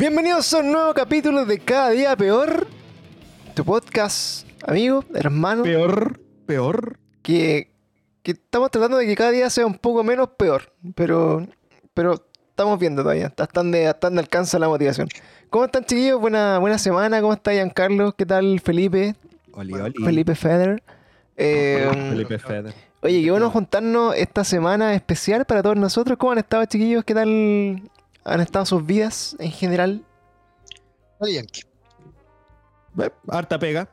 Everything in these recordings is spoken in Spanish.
Bienvenidos a un nuevo capítulo de Cada Día Peor, tu podcast, amigo, hermano, Peor, peor. que, que estamos tratando de que cada día sea un poco menos peor, pero, pero estamos viendo todavía, están de, están de alcance la motivación. ¿Cómo están chiquillos? Buena, buena semana, ¿cómo está Giancarlo? ¿Qué tal Felipe? Oli, oli. Felipe Feder. Eh, Felipe Feder. Oye, qué bueno juntarnos esta semana especial para todos nosotros. ¿Cómo han estado, chiquillos? ¿Qué tal han estado sus vidas en general? Yankee. Harta pega.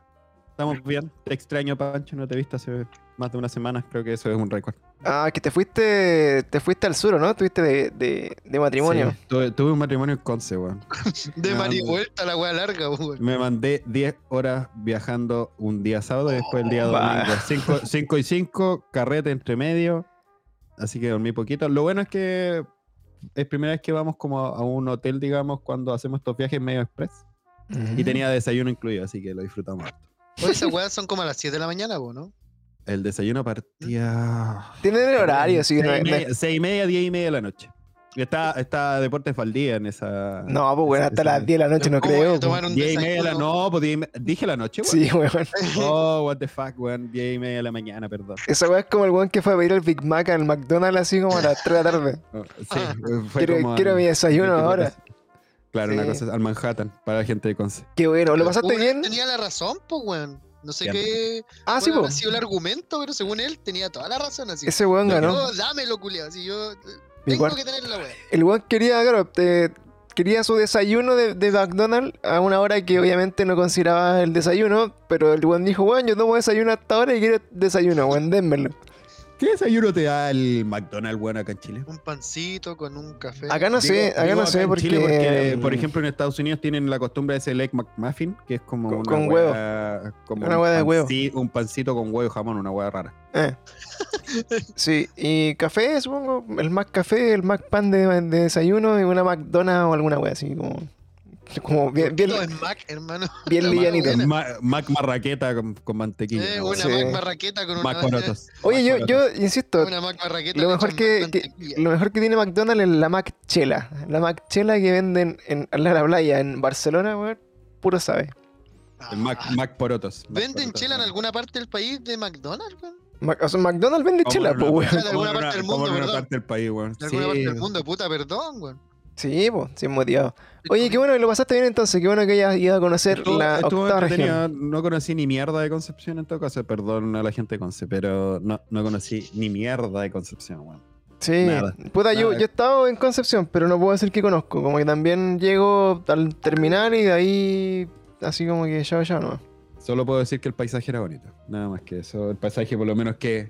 Estamos bien. Te extraño, Pancho. No te he visto hace más de una semana. Creo que eso es un récord. Ah, que te fuiste, te fuiste al sur, ¿no? Tuviste de, de, de matrimonio. Sí, tuve, tuve un matrimonio en Conce, weón. De No, Mari no. vuelta la weá larga, weón. Me mandé 10 horas viajando un día sábado y después el día Va. domingo. 5 y 5, carrete entre medio. Así que dormí poquito. Lo bueno es que es primera vez que vamos como a un hotel, digamos, cuando hacemos estos viajes medio express. Y tenía desayuno incluido, así que lo disfrutamos. harto. Oye, esas weas son como a las 7 de la mañana, weón, ¿no? El desayuno partía. Tienen el horario, no, seis, y no- media, seis y media, diez y media de la noche. Está, está Deportes Faldía en esa. no, pues bueno, hasta esa- las 10 de la noche no ¿Cómo voy a creo. pues. tomar un Diez y media de la? No, pues me- dije la noche, weón. Sí, weón. Oh, what the fuck, weón. Diez y media de la mañana, perdón. Esa weá es como el weón que fue a pedir el Big Mac al McDonald's así como a las 3 de la tarde. Oh, sí, fue Quiero, como quiero al- mi desayuno 24 ahora. Claro, una cosa al Manhattan, para la gente de Conce. Qué bueno, ¿lo pasaste él bien? Tenía la razón, pues, weón. No sé qué Ah, sí, po. habrá sido el argumento, pero según él tenía toda la razón así. Ese weón ganó. No, dámelo, culiao. Así yo tengo que tener la wea. El weón quería, claro, eh, quería su desayuno de, de McDonald's a una hora que obviamente no consideraba el desayuno, pero el weón dijo, weón, yo tomo desayuno hasta ahora y quiero desayuno, weón, dénmelo. ¿Qué desayuno te da el McDonald's, weón, acá en Chile? Un pancito con un café. Acá no sé, Digo- acá no sé porque... Chile porque, por mm, ejemplo, en Estados Unidos tienen la costumbre de ese Egg McMuffin, que es como Con- una con huevo. hueá- como Una un hueá de huevo. panci- Un pancito con huevo y jamón, una hueá rara. Eh. Sí, y café, supongo, el Mac café, el Mac pan de, de desayuno y una McDonald's o alguna wea así, como, como bien, bien, No, es Mac, hermano. bien la livianito. buena. Ma- Mac marraqueta con, con mantequilla. Eh, una Sí. Mac marraqueta con una. Mac porotos. Oye, yo, Mac yo insisto, Una Mac marraqueta. lo mejor que, Mac lo mejor que tiene McDonald's es la Mac Chela. La Mac Chela que venden en, de la playa en Barcelona, weón, puro sabe. El Mac, Ah. Mac porotos. Mac ¿Venden porotos. chela en alguna parte del país de McDonald's, weón? Mac- o sea, McDonald's vende chela, pues, una- weón. De alguna parte una- del mundo, una del país, weón. De alguna Sí. parte del mundo, puta, perdón, weón. Sí, pues, sin motivado. Oye, qué bueno que lo pasaste bien entonces, qué bueno que hayas ido a conocer Estuvo- la estuvo octava región. No conocí ni mierda de Concepción en todo caso, perdón a la gente de Conce, pero no, no conocí ni mierda de Concepción, weón. Sí, Nada. puta, yo, Nada. yo he estado en Concepción, pero no puedo decir que conozco. Como que también llego al terminar y de ahí, así como que ya, ya no. Solo puedo decir que el paisaje era bonito. Nada más que eso. El paisaje, por lo menos que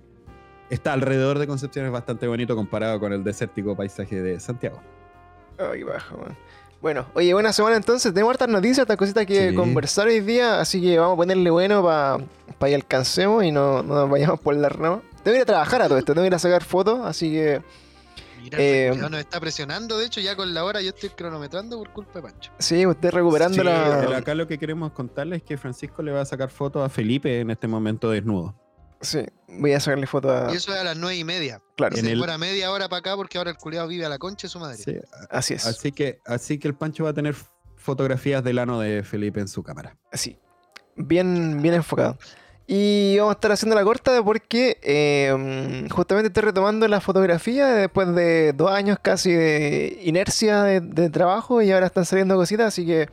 está alrededor de Concepción, es bastante bonito comparado con el desértico paisaje de Santiago. Ay, baja, man. Bueno, oye, buena semana entonces. Tenemos hartas noticias, hartas cositas que Sí. conversar hoy día, así que vamos a ponerle bueno para que alcancemos y no, no nos vayamos por la rama. Tengo que ir a trabajar a todo esto, tengo que ir a sacar fotos, así que Mira, Eh, nos está presionando. De hecho, ya con la hora yo estoy cronometrando por culpa de Pancho. sí, usted recuperando Sí, la. Acá lo que queremos contarles es que Francisco le va a sacar fotos a Felipe en este momento desnudo. Sí, voy a sacarle fotos a. Y eso es a las nueve y media. Claro, Y En se el- demora media hora para acá porque ahora el culiado vive a la concha de su madre. Sí, así es. Así que, así que el Pancho va a tener fotografías del ano de Felipe en su cámara. Así. Bien, bien enfocado. Y vamos a estar haciendo la corta porque eh, justamente estoy retomando la fotografía después de dos años casi de inercia de, de trabajo y ahora están saliendo cositas, así que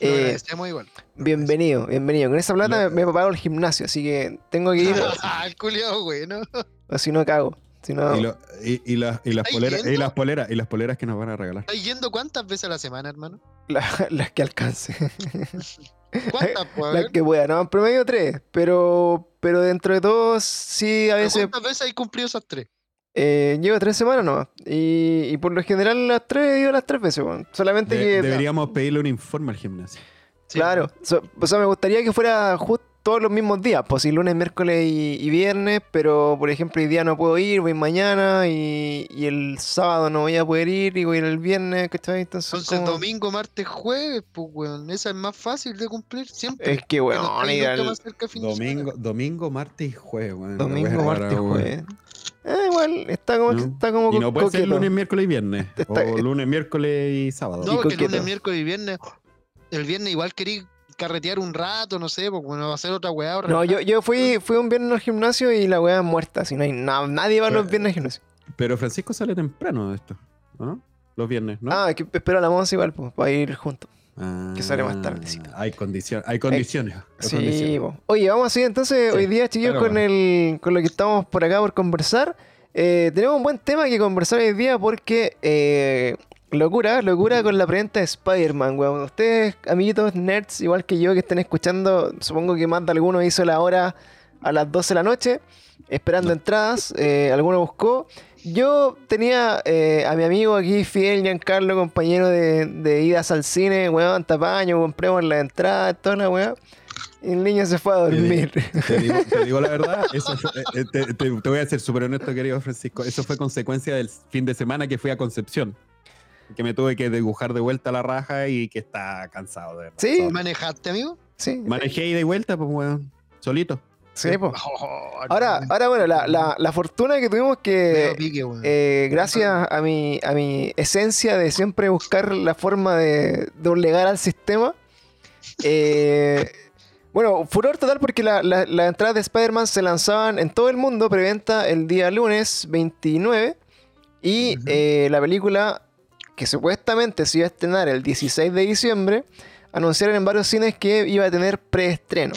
eh, igual. bienvenido, bienvenido. Con esa plata me, me pago el gimnasio, así que tengo que ir Ah, el culiado, güey, ¿no? o si no cago. Si no, Y, lo- y- y las- y las ¿Estáis poleras, y las poleras, y las poleras que nos van a regalar. ¿Estás yendo cuántas veces a la semana, hermano? la- las que alcance. ¿Cuántas, pues? Las que pueda, no, en promedio tres, pero, pero dentro de todos sí a ¿Pero veces... ¿Cuántas veces hay cumplido esas tres? Eh, llevo tres semanas nomás. Y, y por lo general las tres he ido las tres veces, weón. Solamente De- que. deberíamos pedirle un informe al gimnasio. Sí, claro. So- o sea, me gustaría que fuera justo todos los mismos días. Pues sí, lunes, miércoles y, y viernes. Pero por ejemplo, hoy día no puedo ir, voy mañana. Y, y el sábado no voy a poder ir. Y voy a ir el viernes, ¿cachai? Entonces, Entonces, como- domingo, martes, jueves, pues, weón. Esa es más fácil de cumplir siempre. Es que, weón, fin de Domingo, domingo, martes y jueves, weón. Domingo, martes, weón. jueves. Eh, igual. Está como, No. está como Y no puede ser lunes, miércoles y viernes. Está- O lunes, miércoles y sábado. No, porque lunes, miércoles y viernes. El viernes igual querí carretear un rato, no sé, porque bueno, va a ser otra weá. o No, yo, yo fui, fui un viernes al gimnasio y la weá es muerta. Si no hay na- nadie va los Pero- viernes al gimnasio. Pero Francisco sale temprano de esto, ¿o ¿no? Los viernes, ¿no? Ah, que espero a la Monza igual, pues, para ir juntos. Que sale más Ah, tardecito. Hay, condicion- hay condiciones. hay Sí, condiciones. Oye, vamos así entonces Sí, hoy día, chiquillos, pero con, el, con lo que estamos por acá por conversar. Eh, tenemos un buen tema que conversar hoy día porque eh, locura, locura con la preventa de Spider-Man, weón. Ustedes, amiguitos nerds, igual que yo que estén escuchando, supongo que más de alguno hizo la hora a las 12 de la noche, esperando entradas, eh, alguno buscó. Yo tenía eh, a mi amigo aquí, Fidel Giancarlo, compañero de, de idas al cine, weón, tapaño, compremos la entrada, toda la weá. Y el niño se fue a dormir. Te digo, te digo la verdad, eso fue- eh, te, te- te voy a ser súper honesto, querido Francisco. Eso fue consecuencia del fin de semana que fui a Concepción. Que me tuve que dibujar de vuelta la raja y que está cansado de verdad. Sí. ¿Manejaste, amigo? Sí, Manejé ida y vuelta, pues, weón. Solito. Sí. Oh, Ahora, no, ahora bueno, la, la, la fortuna que tuvimos que, pique, eh, gracias a mi, a mi esencia de siempre buscar la forma de doblegar al sistema, eh, bueno, furor total porque la- la- las entradas de Spider-Man se lanzaban en todo el mundo, preventa el día lunes 29, y eh, la película que supuestamente se iba a estrenar el 16 de diciembre, anunciaron en varios cines que iba a tener preestreno.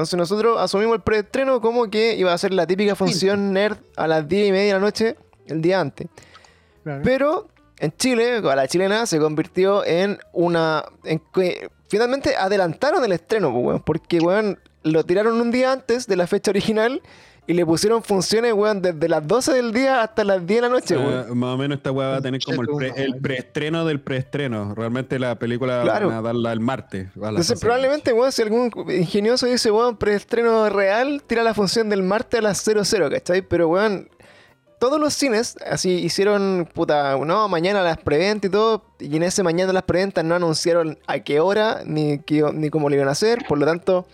Entonces nosotros asumimos el preestreno como que iba a ser la típica función nerd a las 10 y media de la noche el día antes. Claro. Pero en Chile, a la chilena, se convirtió en una... En que finalmente adelantaron el estreno, pues, weón, porque weón, lo tiraron un día antes de la fecha original y le pusieron funciones, weón, desde las 12 del día hasta las 10 de la noche, sea, weón. Más o menos esta weá va a tener como el, pre- el preestreno del preestreno. Realmente la película Claro. van a darla el martes. Entonces 12 de la probablemente, weón, si algún ingenioso dice, weón, preestreno real, tira la función del martes a las 00, ¿cachai? Pero, weón, todos los cines así hicieron, puta, no, mañana las preventas y todo, y en ese mañana las preventas no anunciaron a qué hora ni, qué- ni cómo lo iban a hacer, por lo tanto,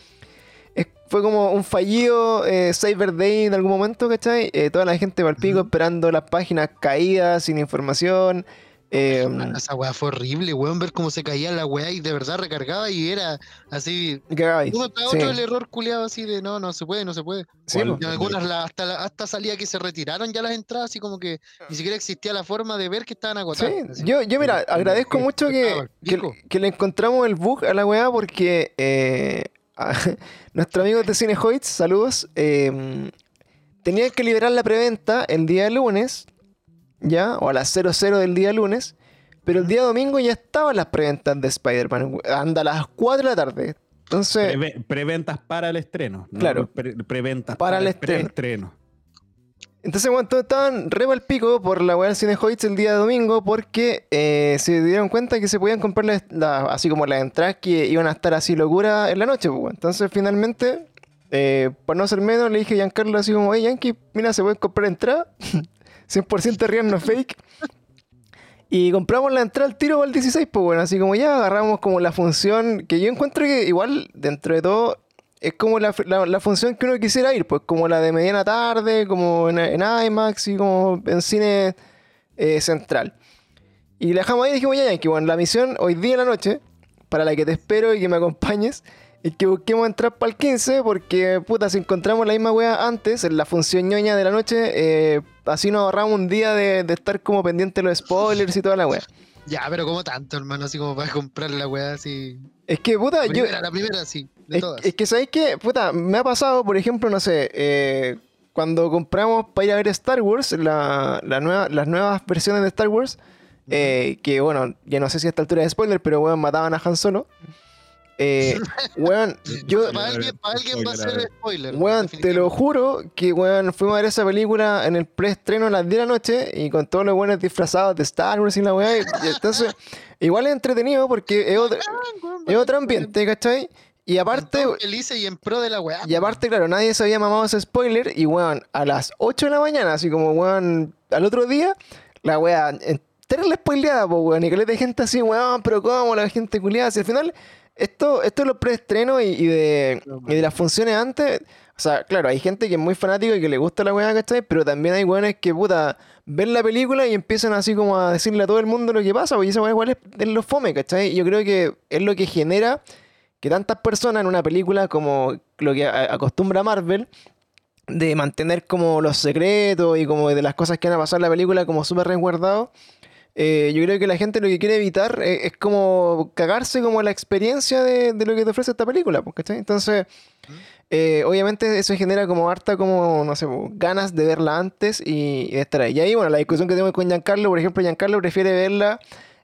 fue como un fallido eh, Cyber Day en algún momento, ¿cachai? Eh, toda la gente al pico Ujú. esperando las páginas caídas, sin información. eh, Esa weá fue horrible, weón, ver cómo se caía la weá y de verdad recargaba y era así. y cagáis. Uno tras Sí. otro el error culiado así de no, no se puede, no se puede. Sí, la- hasta, la- hasta salía que se retiraron ya las entradas, así como que ni siquiera existía la forma de ver que estaban agotadas. Sí, yo, yo mira, agradezco mucho que, que, que le encontramos el bug a la weá porque eh, nuestro amigo de Cinehoids, saludos, eh, tenían que liberar la preventa el día lunes, ya, o a las 00 del día lunes, pero el día domingo ya estaban las preventas de Spider-Man, anda a las 4 de la tarde. Entonces, Preve- preventas para el estreno. ¿no? Claro. Pre- preventas Para para, el el estreno. Entonces, bueno, todos estaban re al pico por la weá del Cinehoids el día domingo porque eh, se dieron cuenta que se podían comprar la- así como las entradas que iban a estar así locura en la noche, pues. Entonces, finalmente, eh, para no ser menos, le dije a Giancarlo así como, hey, Yankee, mira, se pueden comprar entradas, 100% real, no fake. Y compramos la entrada al tiro el 16, pues bueno, así como ya agarramos como la función que yo encuentro que igual, dentro de todo, es como la, la- la función que uno quisiera ir, pues como la de mediana tarde, como en, en IMAX y como en cine eh, central. Y la dejamos ahí y dijimos, ya, que bueno, la misión hoy día en la noche, para la que te espero y que me acompañes, es que busquemos entrar para el 15, porque puta, si encontramos la misma wea antes, en la función ñoña de la noche, eh, así nos ahorramos un día de, de estar como pendiente de los spoilers y toda la wea. Ya, pero como tanto, hermano, así como para comprar la weá así. Es que, puta, La yo, primera, la primera, sí, de Es, todas. es que, ¿sabéis qué? Puta, me ha pasado, por ejemplo, no sé, eh, cuando compramos para ir a ver Star Wars, la, la nueva, las nuevas versiones de Star Wars, eh, que bueno, ya no sé si a esta altura es spoiler, pero weón, mataban a Han Solo. Eh, weón, yo, para alguien, para alguien va a ser spoiler. weón, te lo juro que weón, fuimos a ver esa película en el preestreno a las 10 de la noche y con todos los buenos disfrazados de Star Wars y la weá. y- y entonces, igual es entretenido porque es otro, es otro ambiente, ¿cachai? Y aparte, felices y en pro de la weá. y aparte, claro, nadie se había mamado ese spoiler. Y, weón, a las 8 de la mañana, así como, weón, al otro día, la weá, entera la spoileada, pues, weón. Y que de gente así, weón, pero ¿cómo? La gente culiada. Si al final, esto, esto es los preestrenos y, y de, y de las funciones antes, O sea, claro, hay gente que es muy fanática y que le gusta la weá, ¿cachai? Pero también hay weones que, puta, ven la película y empiezan así como a decirle a todo el mundo lo que pasa, porque esa weá igual es, es lo fome, ¿cachai? Y yo creo que es lo que genera que tantas personas en una película como lo que acostumbra Marvel, de mantener como los secretos y como de las cosas que van a pasar en la película como súper resguardados. eh, yo creo que la gente lo que quiere evitar eh, es como cagarse como la experiencia de, de lo que te ofrece esta película, pues, ¿cachai? Entonces, eh, obviamente eso genera como harta como, no sé, pues, ganas de verla antes y, y de estar ahí. Y ahí, bueno, la discusión que tengo con Giancarlo, por ejemplo, Giancarlo prefiere verla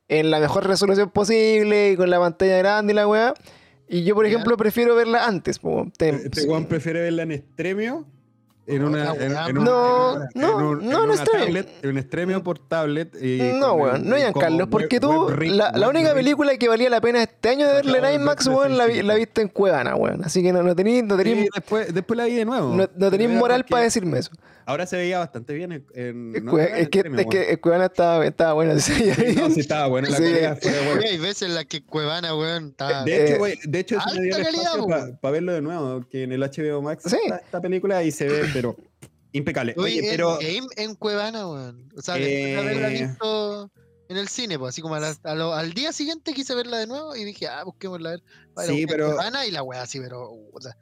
en la mejor resolución posible y con la pantalla grande y la weá. Y yo, por Ya. ejemplo, prefiero verla antes. po. Te- Este prefiere verla en extremio. En una, No, en no, no, en extremio. tablet, en extremio por tablet. y No, weón, no, como Giancarlo, web- porque tú, la, única película que valía la pena este año de verla en IMAX, weón, la, vi- 365. la viste en Cuevana, weón. Así que no, no tenéis no tení- Sí, después, después la vi de nuevo. no, tenéis moral para decirme eso. Ahora se veía bastante bien en. en- Es, no, es que, es que en Cuevana estaba, estaba buena. sí, Sí, no, sí estaba buena la Sí. calidad. Oye, hay veces en las que Cuevana, weón, está. De hecho, Eh, de hecho, me dio para verlo de nuevo, que en el HBO Max Sí. está esta película y se ve, pero impecable. Oye, Oye, pero en, en Cuevana, weón. O sea, de haberla Eh. visto en el cine, pues así como a la- a lo- al día siguiente quise verla de nuevo y dije, ah, busquémosla a ver. Vale, Sí, pero- Cuevana y la weá así, pero. puta.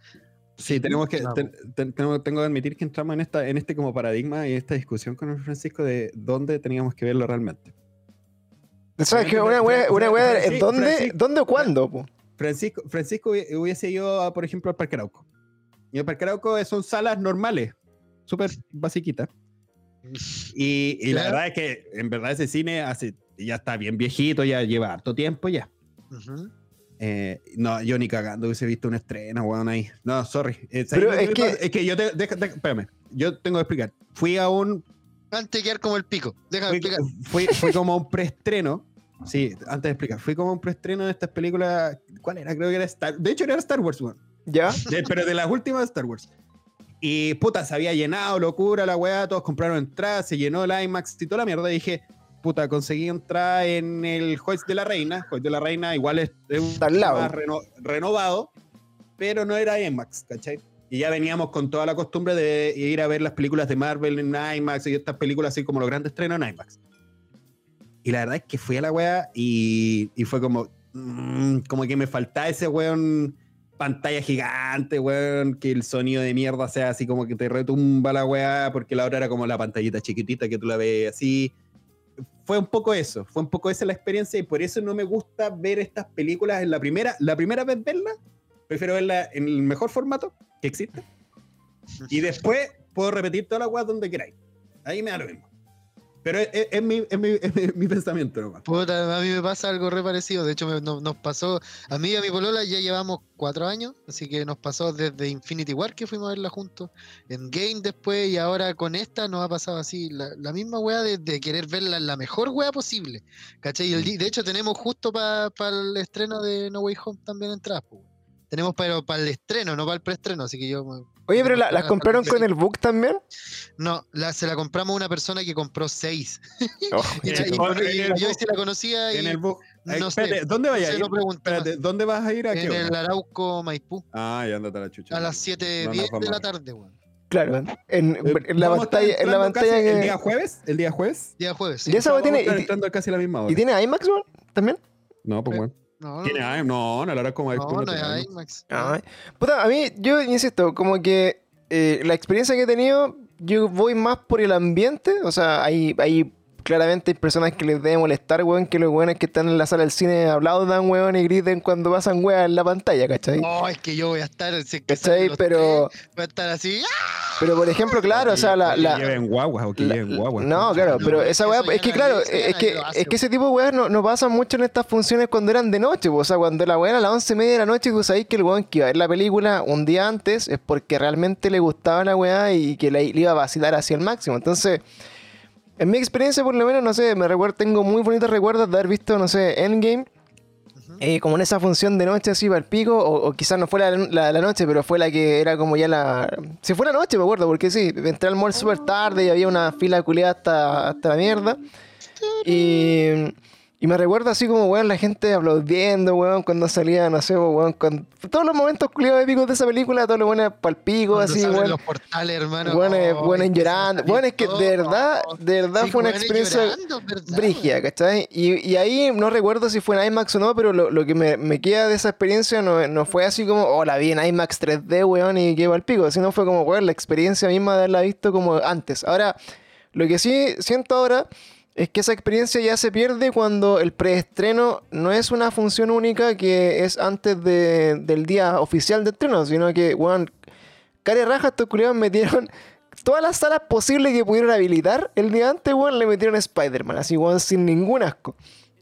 Sí, tenemos que, ten- ten- tengo, tengo que admitir que entramos en esta, en este como paradigma y esta discusión con el Francisco de dónde teníamos que verlo realmente. ¿Sabes que una wea, una wea, Francisco- ¿dónde, Francisco- ¿dónde o cuándo? po? Francisco, Francisco hubi- hubiese ido, a, por ejemplo, al Parque Arauco. Y el Parque Arauco son salas normales, súper basiquitas. Y, y la verdad es que en verdad ese cine hace, ya está bien viejito, ya lleva harto tiempo ya. Ujú. Eh, no, yo ni cagando hubiese visto un estreno, weón, ahí. No, sorry. Eh, ¿sabes Pero es que- es que yo te, deja- deja- espérame, yo tengo que explicar. Fui a un, Antes de quedar como el pico. Déjame fui, explicar. fui, fui como a un preestreno. Sí, antes de explicar, fui como a un preestreno de estas películas. ¿Cuál era? Creo que era Star. De hecho, era Star Wars, weón. ¿Ya? De- pero de las últimas Star Wars. Y puta, se había llenado, locura la weá, todos compraron entradas, se llenó el IMAX y toda la mierda. Y dije, puta, conseguí entrada en el Juez de la Reina. Juez de la Reina igual es, es un más reno- renovado, pero no era IMAX, ¿cachai? Y ya veníamos con toda la costumbre de ir a ver las películas de Marvel en IMAX y estas películas así como los grandes estrenos en IMAX. Y la verdad es que fui a la weá y, y fue como, mm, como que me faltaba ese weón pantalla gigante, weón, que el sonido de mierda sea así como que te retumba la weá, porque la otra era como la pantallita chiquitita que tú la ves así. Fue un poco eso, fue un poco esa la experiencia y por eso no me gusta ver estas películas en la primera, la primera vez verla, prefiero verla en el mejor formato que existe y después puedo repetir toda la weá donde queráis. Ahí me da lo mismo. Pero es, es- es mi, es mi- es mi- mi pensamiento nomás. Puta, a mí me pasa algo re parecido. De hecho, me- no- nos pasó. A mí y a mi polola ya llevamos cuatro años. Así que nos pasó desde Infinity War que fuimos a verla juntos. En Game después. Y ahora con esta nos ha pasado así. La, la misma wea de, de querer verla en la mejor wea posible. ¿Cachai? Y el di- de hecho, tenemos justo para el estreno de No Way Home también entradas. po. Tenemos pero para el estreno, no para el preestreno. Así que yo. me- Oye, pero las compraron con 26. el book también. No, la, se la compramos a una persona que compró seis. Oh, Y, yo sí la conocía y En el book. Ay, no sé, espérate, ¿dónde no vayas a sé, ir? no. Espérate, ¿dónde vas a ir? ¿A qué en el Arauco Maipú Ah, ya andate a la chucha. a las No 7.10 nos de la tarde, weón. claro, en, Eh, en la vamos a estar pantalla, en la entrando pantalla casi- ¿El día jueves? ¿El día jueves? Día jueves. Y esa tiene. estar Y, entrando casi a la misma hora. y tiene IMAX, weón, también. No, pues Eh, bueno. No, no, Tiene IMAX. No, no, la hora como no, no, IMAX. IMAX. Ay. Puta, a mí, yo insisto, como que eh, la experiencia que he tenido, yo voy más por el ambiente. O sea, hay, hay claramente hay personas que les debe molestar, weón, que los weones que están en la sala del cine aplaudan, weón, y griten cuando pasan weas en la pantalla, ¿cachai? No, es que yo voy a estar. si ¿Cachai? Pero, tres, Voy a estar así. ¡ah! pero por ejemplo, claro, o sea, la. Que la- lleven guaguas o que la- lleven guaguas. no, claro, No, pero es esa eso es que la claro, es que, hace, es que ese tipo de weas no, no pasa mucho en estas funciones cuando eran de noche, o sea, cuando la weá era a las once y media de la noche, tú sabés que el weón que iba a ver la película un día antes es porque realmente le gustaba la weá y que la, le iba a vacilar hacia el máximo. Entonces, en mi experiencia, por lo menos, no sé, me recuerdo, tengo muy bonitos recuerdos de haber visto, no sé, Endgame. Eh, como en esa función de noche así para el pico, o, o quizás no fue la, la- la noche, pero fue la que era como ya la... Si fue la noche, me acuerdo, porque sí, entré al mall súper tarde y había una fila culiada hasta, hasta la mierda. Y, Y me recuerda así como, weón, la gente aplaudiendo, weón, cuando salía, no sé, weón, con todos los momentos culiados épicos de esa película, todos los buenos palpicos, Cuando así, weón. los portales, hermano. Bueno, bueno, llorando. Bueno, es que de verdad, de verdad Sí, fue una experiencia llorando, ¿verdad, brígida, ¿cachai? Y, y ahí no recuerdo si fue en IMAX o no, pero lo, lo que me, me queda de esa experiencia no, no fue así como, oh, la vi en IMAX 3D, weón, y qué el pico, sino fue como, weón, la experiencia misma de haberla visto como antes. Ahora, lo que sí siento ahora es que esa experiencia ya se pierde cuando el preestreno no es una función única que es antes de- del día oficial de estreno, sino que, weón, cara y raja, estos culiados metieron todas las salas posibles que pudieron habilitar el día antes, weón, le metieron Spider-Man, así, weón, sin ningún asco.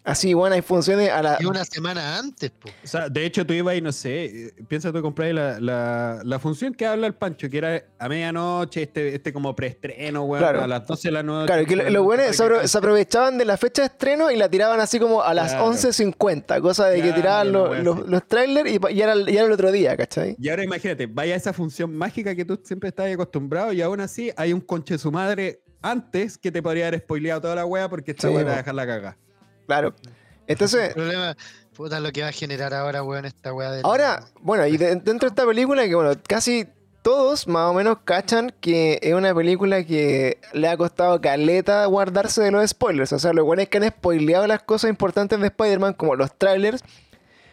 Así, weón, hay funciones a la... Y una semana antes, po. O sea, de hecho, tú ibas y no sé, piensa tú comprar la, la, la función que habla el Pancho, que era a medianoche, este, este como preestreno, weón, Claro. a las 12 de la noche. Claro, que lo- los buenos se, apro- se aprovechaban de la fecha de estreno y la tiraban así como a las Claro. 11.50, cosa de que tiraban los, los, trailers y, pa- y era, y era el otro día, ¿cachai? Y ahora imagínate, vaya esa función mágica que tú siempre estás acostumbrado y aún así hay un conche de su madre antes que te podría haber spoileado toda la wea porque esta Sí, wea te va a dejar la caga. Claro. Entonces, El problema, puta, lo que va a generar ahora, weón, esta weá de. ahora, bueno, y de- dentro de esta película, que bueno, casi todos más o menos cachan que es una película que le ha costado caleta guardarse de los spoilers. O sea, los buenos que han spoileado las cosas importantes de Spider-Man, como los trailers,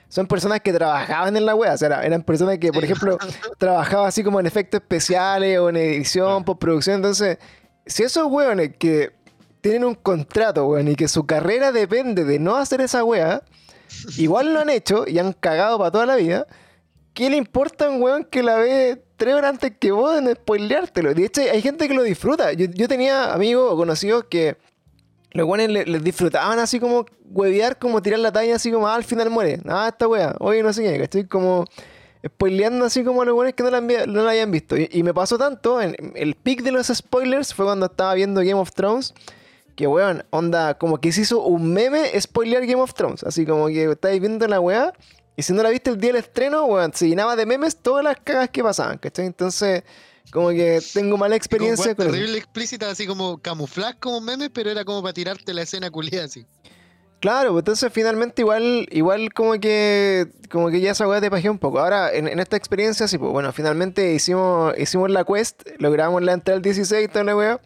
son personas que trabajaban en la wea. O sea, era- eran personas que, por Sí. ejemplo, trabajaban así como en efectos especiales o en edición, postproducción. Entonces, si esos weones que tienen un contrato, weón, y que su carrera depende de no hacer esa wea, igual lo han hecho y han cagado para toda la vida. ¿Qué le importa a un weón que la ve tres horas antes que vos en spoileártelo? De hecho, hay gente que lo disfruta. Yo, tenía amigos o conocidos que los weones le- les disfrutaban así como huevear, como tirar la talla así como, ah, al final muere. Ah, esta wea. Oye, no sé qué, estoy como spoileando así como a los weones que no la, hayan visto. Y, y me pasó tanto, en, el pic de los spoilers fue cuando estaba viendo Game of Thrones. Que weón, onda, como que se hizo un meme spoilear Game of Thrones. Así como que estáis viendo la weá. Y si no la viste el día del estreno, weón, se llenaba de memes todas las cagas que pasaban, ¿cachai? Entonces, como que tengo mala experiencia con con terrible explícita, así como camuflaje como memes, pero era como para tirarte la escena culiada así. Claro, pues entonces finalmente igual, igual como que como que ya esa weá te pajeó un poco. Ahora, en, en esta experiencia, sí, pues bueno, finalmente hicimos, hicimos la quest, logramos la entrada al 16 y toda la weá.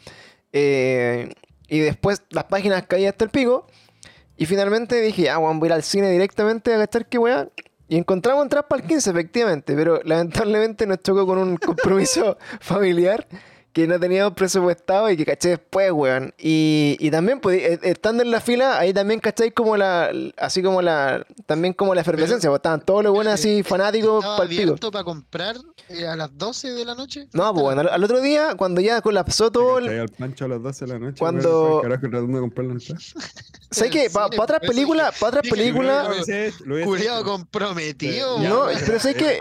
eh, y después las páginas caían hasta el pico. Y finalmente dije, ah, bueno, voy a ir al cine directamente a gastar qué weá. Y encontramos entradas para el 15, efectivamente, pero lamentablemente nos chocó con un compromiso familiar que no teníamos presupuestado y que caché después, weón. Y, y también, pues, eh, estando en la fila, ahí también cacháis como la, así como la, también como la efervescencia, pues estaban todos los buenos así fanáticos ¿Estaba pal pico. abierto para comprar eh, a las 12 de la noche? No, pues bueno, al, al otro día, cuando ya colapsó todo, el- al Pancho a las 12 de la noche. Cuando- carajo, tratando de comprar la entrada. ¿sabes qué? Para cine, otras pues, películas, para otras películas, hecho. comprometido. No, pero ¿sabes qué?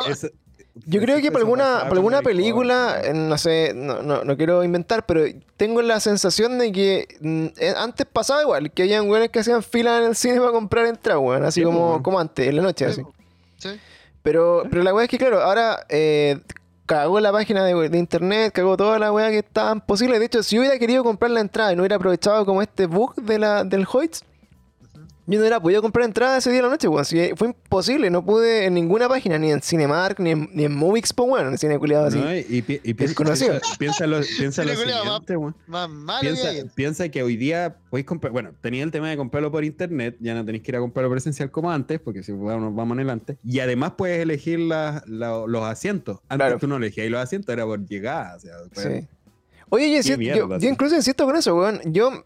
Yo creo que para alguna, para alguna película, eh, no sé, no, no, no quiero inventar, pero tengo la sensación de que mm, eh, antes pasaba igual, que habían weones que hacían fila en el cine para comprar entradas, weón, así Sí, pues, como, como antes, en la noche, Sí, así. Sí. Pero, pero la weá es que, claro, ahora eh, cagó la página de, de internet, cagó toda la weá que estaban posible. De hecho, si hubiera querido comprar la entrada y no hubiera aprovechado como este bug de la, del Hoyts, yo no hubiera podido comprar entrada ese día de la noche, weón. Si fue imposible, no pude en ninguna página, ni en Cinemark, ni en, ni en Movixpo, weón, en el cine culiado así. No, y, y pi- y piensa, piensa, piensa lo, piensa lo siguiente, weón. Más malo Piensa, que hay. piensa que hoy día podéis comprar, bueno, tenía el tema de comprarlo por internet, ya no tenéis que ir a comprarlo presencial como antes, porque si vamos, vamos en el antes, y además puedes elegir la- la- los asientos. Antes Claro. tú no elegías los asientos, era por llegada. O sea, pues, Sí. Oye, yo, insisto- mierda, yo, yo incluso insisto con eso, weón. Yo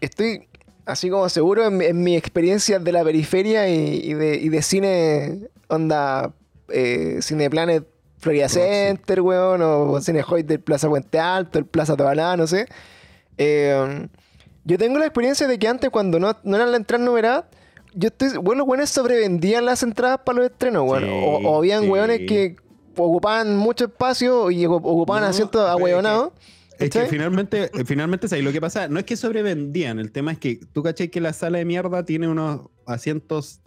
estoy así como seguro en, mi- en mi experiencia de la periferia y, y de, y de cine, onda, eh, Cine Planet Florida. Center, weón, o Cine Hoyt del Plaza Puente Alto, el Plaza Tobalá, no sé. Eh, yo tengo la experiencia de que antes, cuando no, no eran la entrada numerada, yo estoy, bueno, los weones sobrevendían las entradas para los estrenos, weón. Sí, o, o habían sí. weones que ocupaban mucho espacio y ocu- ocupaban No, asientos pero es que- ahueonados. Es que finalmente, eh, finalmente, ¿sabes? lo que pasa? No es que sobrevendían, el tema es que tú caché que la sala de mierda tiene unos asientos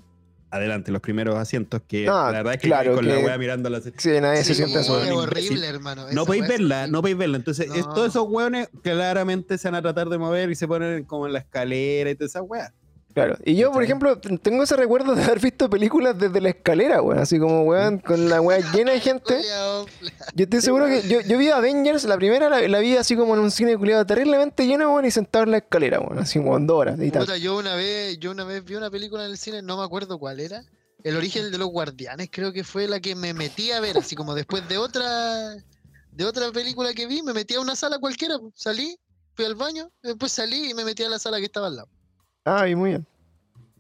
adelante, los primeros asientos, que la verdad es que claro, con la que- wea mirando la Sí, nadie se siente es horrible, imbécil. hermano. No podéis es verla, no podéis verla. Entonces, es- No. todos esos hueones claramente se van a tratar de mover y se ponen como en la escalera y toda esa wea. Claro. Y yo, por ejemplo, tengo ese recuerdo de haber visto películas desde la escalera, weón. Así como, weón, con la weá llena de gente. Yo estoy seguro que yo, yo vi Avengers, la primera la, la vi así como en un cine culiado terriblemente lleno, weón, y sentado en la escalera, weón. Así como en dos horas y tal. Puta, yo una vez, yo una vez vi una película en el cine, no me acuerdo cuál era. El origen de los guardianes, creo que fue la que me metí a ver, así como después de otra, de otra película que vi, me metí a una sala cualquiera, pues, salí, fui al baño, después salí y me metí a la sala que estaba al lado. Ah, y muy bien.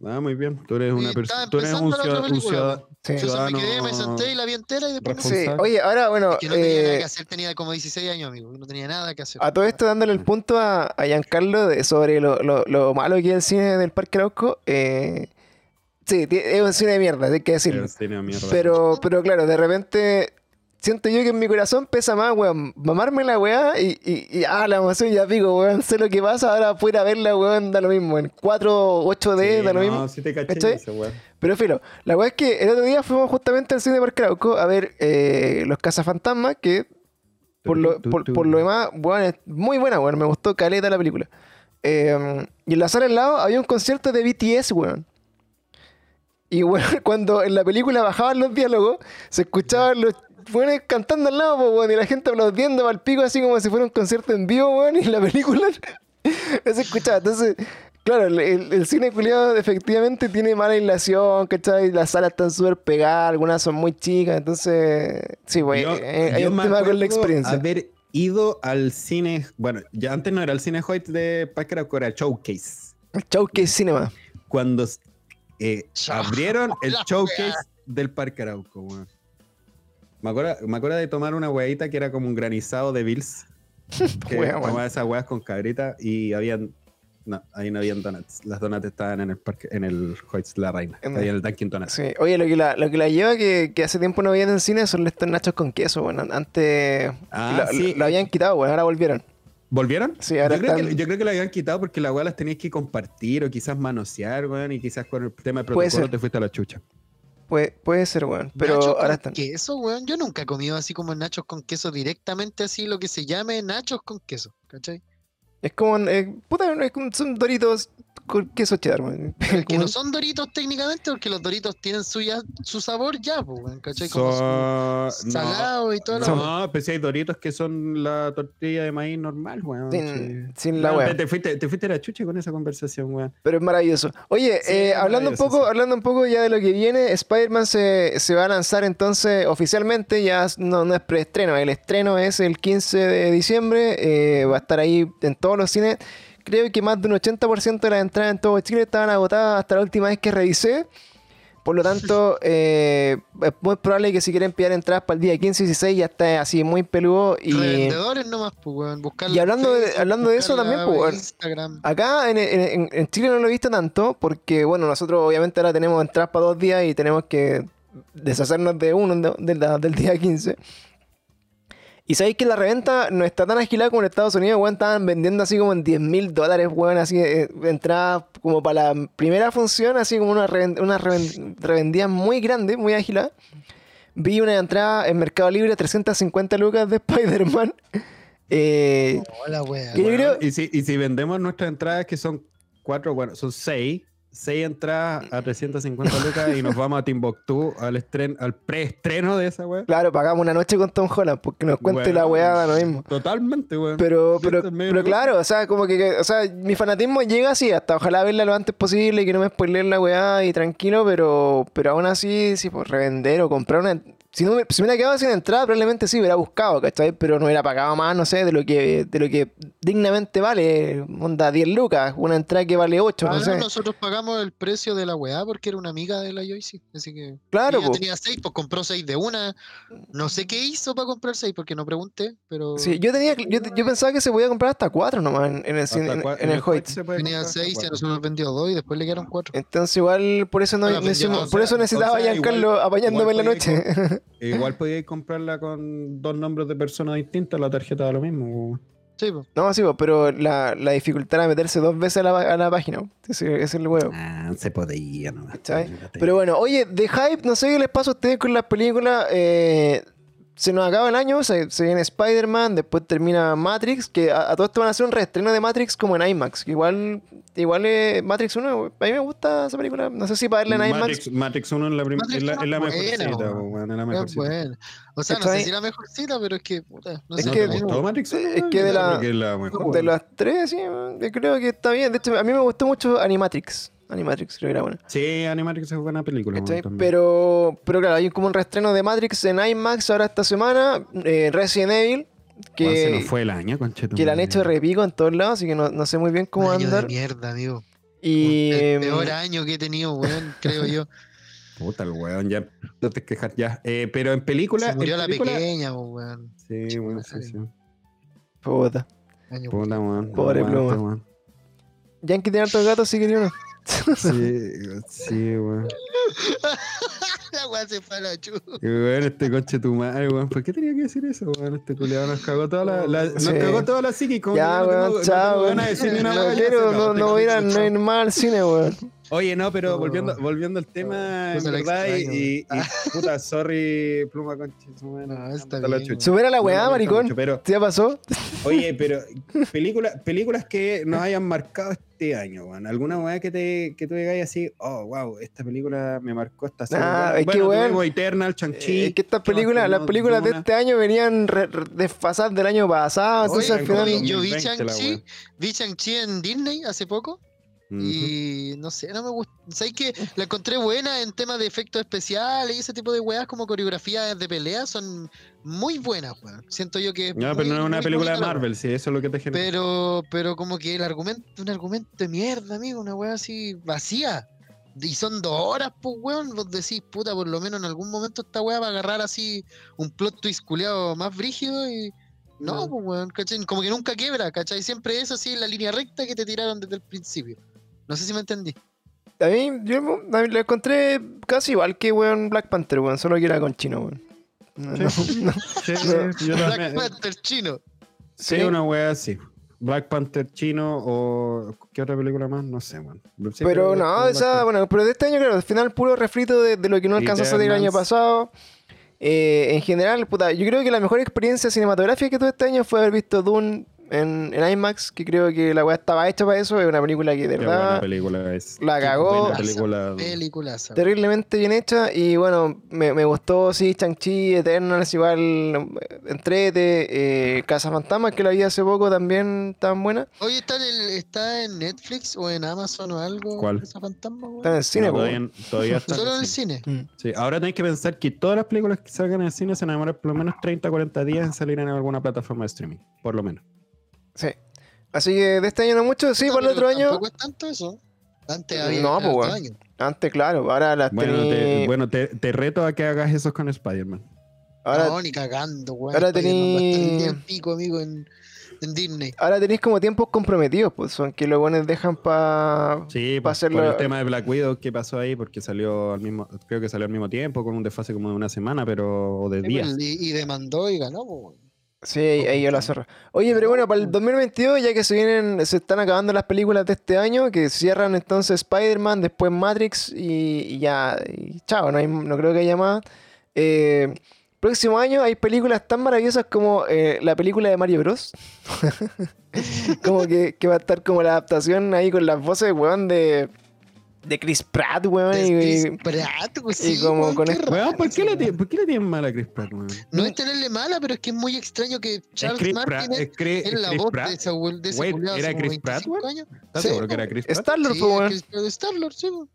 Ah, muy bien. Tú eres una persona. Tú eres un, ciudad- un ciudad- Sí. Entonces me quedé, me Ciudadano senté y la vi entera y después me Sí. Oye, ahora, bueno, que no tenía nada eh, que hacer, tenía como 16 años, amigo, no tenía nada que hacer. a todo esto dándole el punto a, a Giancarlo de, sobre lo, lo, lo malo que es el cine del Parque Arauco. Eh, sí, es un cine de mierda, hay que decirlo. Eres cine de mierda. Pero, pero claro, de repente siento yo que en mi corazón pesa más, weón, mamarme la weá y, y, y, ah, la emoción ya pico, weón, sé lo que pasa, ahora ir a verla, weón, da lo mismo, en 4, 8D, Sí, da lo no, mismo. sí te caché ese weón. Pero filo, la weá es que el otro día fuimos justamente al cine de Parque Arauco a ver eh, Los Cazafantasmas, que por lo, por, por lo demás, weón, es muy buena, weón, me gustó caleta la película. Eh, y en la sala al lado había un concierto de BTS, weón. Y weón, cuando en la película bajaban los diálogos, se escuchaban los weones cantando al lado, po, weón, y la gente aplaudiendo al pico así como si fuera un concierto en vivo, weón, y la película no se escuchaba. Entonces, claro, el, el- el cine culiado efectivamente tiene mala aislación, ¿cachai? Las salas están súper pegadas, algunas son muy chicas, entonces, sí, Yo- eh, hay yo un me tema con la experiencia. Haber ido al cine. Bueno, ya antes no era el cine Hoyt de Parque Arauco, era Showcase. El Showcase Cinema. Cuando eh, abrieron el showcase del Parque Arauco, weón. Me acuerdo, me acuerdo de tomar una hueadita que era como un granizado de Bills. Que Wea, tomaba esas hueas con cabrita y habían. No, ahí no habían donuts. Las donuts estaban en el parque, en el Hoyts La Reina. En- Ahí en el Dunkin' Donuts. Sí. Oye, lo que la, lo que la lleva que, que hace tiempo no veían en cine son estos nachos con queso, bueno, antes Ah, lo, sí. lo habían quitado, bueno, ahora volvieron. ¿Volvieron? Sí, ahora yo, creo que, yo creo que la habían quitado porque la weá las tenías que compartir o quizás manosear, weón, y quizás con el tema de protocolo te fuiste a la chucha. Puede, puede ser, weón, pero Nachos ahora con están. queso, weón. Yo nunca he comido así como nachos con queso directamente así, lo que se llame nachos con queso, ¿cachai? Es como, eh, puta, son doritos queso cheddar, weón. Que no son doritos técnicamente, porque los doritos tienen su, ya- su sabor ya, pues, weón, ¿cachai? Como su Son- salado y todo No, lo no, pero si hay doritos que son la tortilla de maíz normal, weón. sí. sin, sin la weá. te, te fuiste, te fuiste a la chucha con esa conversación, weón. Pero es maravilloso. Oye, Sí, eh, hablando un poco, sí. hablando un poco ya de lo que viene, Spider-Man se, se va a lanzar entonces oficialmente, ya no, no es preestreno, el estreno es el 15 de diciembre, eh, va a estar ahí en todos los cines. Creo que más de un 80% de las entradas en todo Chile estaban agotadas hasta la última vez que revisé. Por lo tanto, eh, es muy probable que si quieren pillar entradas para el día 15 y 16 ya está así muy peludo. Y Revendedores nomás, pues, weón. Buscarla Y hablando de- hablando de eso también, pues. Acá en, en- en Chile no lo he visto tanto porque, bueno, nosotros obviamente ahora tenemos entradas para dos días y tenemos que deshacernos de uno de- de la- del día 15. Y sabéis que la reventa no está tan agilada como en Estados Unidos, weón. Estaban vendiendo así como en 10 mil dólares, weón. Así, eh, entradas como para la primera función, así como una, reven- una reven- revendida muy grande, muy agilada. Vi una entrada en Mercado Libre, 350 lucas de Spider-Man. Eh, Hola, weón. Bueno, y, si, y si vendemos nuestras entradas, que son cuatro, bueno, son seis, seis entradas a 350 lucas y nos vamos a Timbuktu al estreno, al preestreno de esa weá. claro, pagamos una noche con Tom Holland porque nos cuente la weá lo mismo. Totalmente, weón. Pero, pero, Esto es medio pero claro, o sea, como que, o sea, mi fanatismo llega así, hasta ojalá verla lo antes posible y que no me spoileen la weá y tranquilo, pero, pero aún así, sí, pues revender o comprar una. Si, no me, si me hubiera quedado sin entrada, probablemente sí hubiera buscado, ¿cachai? Pero no hubiera pagado más, no sé, de lo que, de lo que dignamente vale, onda 10 lucas, una entrada que vale 8, Ah, no no, sé. nosotros pagamos el precio de la weá porque era una amiga de la Joyce, así que Claro, ella po. tenía seis, pues compró seis de una. No sé qué hizo para comprar seis porque no pregunté, pero Sí, yo tenía, yo, yo pensaba que se podía comprar hasta 4 nomás en, en el, en, en el Hoyt. tenía comprar hasta seis y a nosotros vendió dos y después le quedaron cuatro. Entonces igual por eso no, no por eso necesitaba o sea, a Giancarlo igual- apañándome en la noche. Igual podíais comprarla con dos nombres de personas distintas, la tarjeta da lo mismo. Sí, pues. No, sí, po, pero la, la dificultad era meterse dos veces a la, a la página. po. Ese, ese es el huevo. Ah, se podía, no. ¿Cachai? Pero bueno, oye, de hype, no sé qué les pasa a ustedes con las películas. eh, se nos acaba el año, se, se viene Spider-Man, después termina Matrix, que a, a todo esto van a hacer un reestreno de Matrix como en IMAX. Igual igual es Matrix 1, a mí me gusta esa película. No sé si para verla en IMAX. Matrix, Matrix 1 es la, prim- Matrix es la, es la mejorcita, weón, es la mejorcita. bueno. O sea, no sé si la mejorcita, pero es que. puta, no Es sé, ¿No que- te a mí me gustó Matrix 1? es que de la- la las tres, sí, yo creo que está bien. De hecho, a mí me gustó mucho Animatrix. Animatrix, creo que era buena. Sí, Animatrix es buena película. Pero, pero claro, hay como un reestreno de Matrix en IMAX ahora esta semana. eh, Resident Evil, Weón, se que, nos fue el año, conchetum. que la han hecho repico en todos lados, así que no, no sé muy bien cómo año andar. de mierda, amigo. Y. el em, peor año que he tenido, weón, creo yo. Puta el weón, ya. No te quejas ya. Eh, pero en película. Se murió en la película- pequeña, weón. Sí, bueno, sí, sí. puta. Año Puta, weón. Pobre pluma. weón. Yankee tiene hartos gatos, sí quería uno. Sí, sí, weón. La weá se fue a la weón, este coche tu madre, weón. ¿Por qué tenía que decir eso, weón? Este culiado nos cagó toda la. la- Nos Sí. cagó toda la psiqui. Como Ya, weón, no chao, No quiero, no, no voy a ir al cine, weón. Oye, no, pero Oh. volviendo, volviendo al tema, en verdad, y, extraño, y, y puta, sorry, pluma concha. No, está la bien. Supera weá, maricón. mucho, pero, ¿Sí ya pasó? oye, pero película, películas que nos hayan marcado este año, weón. ¿Alguna weá que, te, que tú digas así, oh, wow, esta película me marcó esta? Ah, bueno, es que, bueno, Eternal, Chanchi. Es que estas películas, las películas de este año venían re- re- desfasadas del año pasado, entonces Oye, al final. Kobe, yo vi 2020 la Shang-Chi weá. vi Shang-Chi en Disney hace poco y no sé, no me gusta. ¿Sabes que La encontré buena en temas de efectos especiales y ese tipo de weas como coreografías de pelea son muy buenas, weón. Siento yo que. No, muy- pero no es una película de Marvel, sí, eso es lo que te genera. Pero, pero como que el argumento, un argumento de mierda, amigo, una wea así vacía. Y son dos horas, pues, weón. Vos decís, puta, por lo menos en algún momento esta wea va a agarrar así un plot twist culeado más brígido y. No, No. pues, weón, ¿cachai? Como que nunca quiebra, ¿cachai? Siempre es así la línea recta que te tiraron desde el principio. No sé si me entendí. A mí, yo a mí lo encontré casi igual que weón Black Panther, weón, solo que era con chino, weón. No, no, no. Sí, yo Black Panther chino. Sí, Sí. una wea así. Black Panther chino o. ¿Qué otra película más? No sé, man. Sí, pero no, esa, Panther. bueno, pero de este año, claro, al final puro refrito de, de lo que no alcanzó a salir el año pasado. Eh, en general, puta, yo creo que la mejor experiencia cinematográfica que tuve este año fue haber visto Dune en, en IMAX, que creo que la weá estaba hecha para eso, es una película que de verdad película es. la cagó. película. Peliculaza. terriblemente bien hecha y bueno, me, me gustó, sí, Chang-Chi, Eternals, igual, Entrete, eh, Casa Fantasma, que la vi hace poco también tan buena. Oye, ¿está en, el- ¿está en Netflix o en Amazon o algo? ¿Cuál? Esa fantasma? Está en el cine, No, todavía, todavía está. Solo en el sí. cine. Mm. Sí, ahora tenéis que pensar que todas las películas que salgan en el cine se van a demorar por lo menos 30 40 días en salir en alguna plataforma de streaming. Por lo menos. Sí. Así que de este año no mucho, sí, No, por el otro año. Tampoco es tanto eso. Antes había No, pues, año. Antes, claro, ahora las Bueno, tení- te, bueno te, te reto a que hagas eso con Spider-Man. ahora, no, ni cagando, weón. ahora en pico, amigo, en, en Disney. ahora tenéis como tiempos comprometidos, pues son que los buenos dejan para. Sí, Pa' por, hacerlo- por el tema de Black Widow que pasó ahí, porque salió al mismo, creo que salió al mismo tiempo, con un desfase como de una semana, pero o de días. Y, y demandó y ganó, pues. Sí, ahí, yo la cerro. Oye, pero bueno, para el 2022, ya que se vienen, se están acabando las películas de este año, que cierran entonces Spider-Man, después Matrix y, y ya, y chao, no, hay- no creo que haya más. Eh, próximo año hay películas tan maravillosas como eh, la película de Mario Bros. como que, que va a estar como la adaptación ahí con las voces, weón, de, de Chris Pratt, weón. y- Chris y- Pratt, weón, y sí, como weón, con qué esto- Weón, ¿por qué, le, raro, tiene- ¿por qué le tienen mal a Chris Pratt, weón? No es tenerle mala, pero es que es muy extraño que Es Charles Chris Martin Pratt, es, es Chris- es la Chris voz Pratt. de weón- de ese Wait, culiao ¿era como Chris Pratt, 25 weón? ¿Estás Sí, seguro que era Chris Pratt? Star-Lord, Sí, pues, weón. Star-Lord, sí, weón.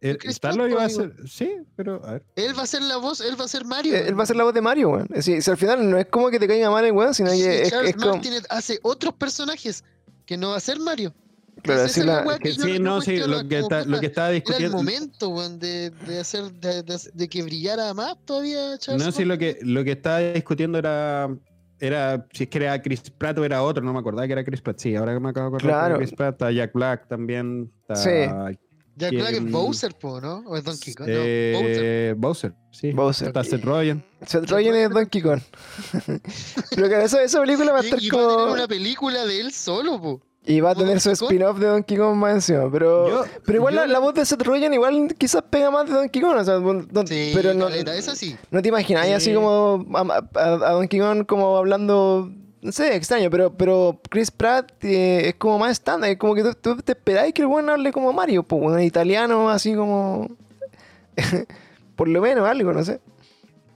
Eh, Star-Lord iba a ser. Sí, pero a ver. Él va a ser la voz, él va a ser Mario. Él va a ser la voz de Mario, weón. Es decir, si al final no es como que te caiga mal el weón, sino Sí, que es, Charles es como. Martinet hace otros personajes que no va a ser Mario. Claro, es la Que yo sí, no sí, lo que, está, lo que estaba Era el discutiendo. momento, weón, de, de hacer, de, de- de que brillara más todavía Charles No, sí, lo que, lo que estaba discutiendo era. Era si es que era Chris Pratt o era otro, no me acordaba que era Chris Pratt. Sí, ahora que me acabo de acordar que Claro. era Chris Pratt, está Jack Black también. Está, Sí. Jack Black es. Bowser, po, ¿no? O es Donkey Kong. eh, no, Bowser. Bowser. sí. Bowser. Está Seth Rogen. Seth Rogen es Donkey Kong. Pero claro, esa, esa película va a estar y va a tener como. una película de él solo, po. Y va a tener su spin-off de Donkey Kong más encima. Pero, Yo- pero igual yo- la, la voz de Seth Rogen igual quizás pega más de Donkey Kong. O sea, no- no- Sí, pero no, caleta, esa sí. no te imagináis así Sí. como a, a- a Donkey Kong como hablando no sé, extraño, pero, pero Chris Pratt eh, es como más estándar, es como que tú, tú te esperáis que el weón hable como Mario, pues, weón, italiano, así como. Por lo menos algo, no sé.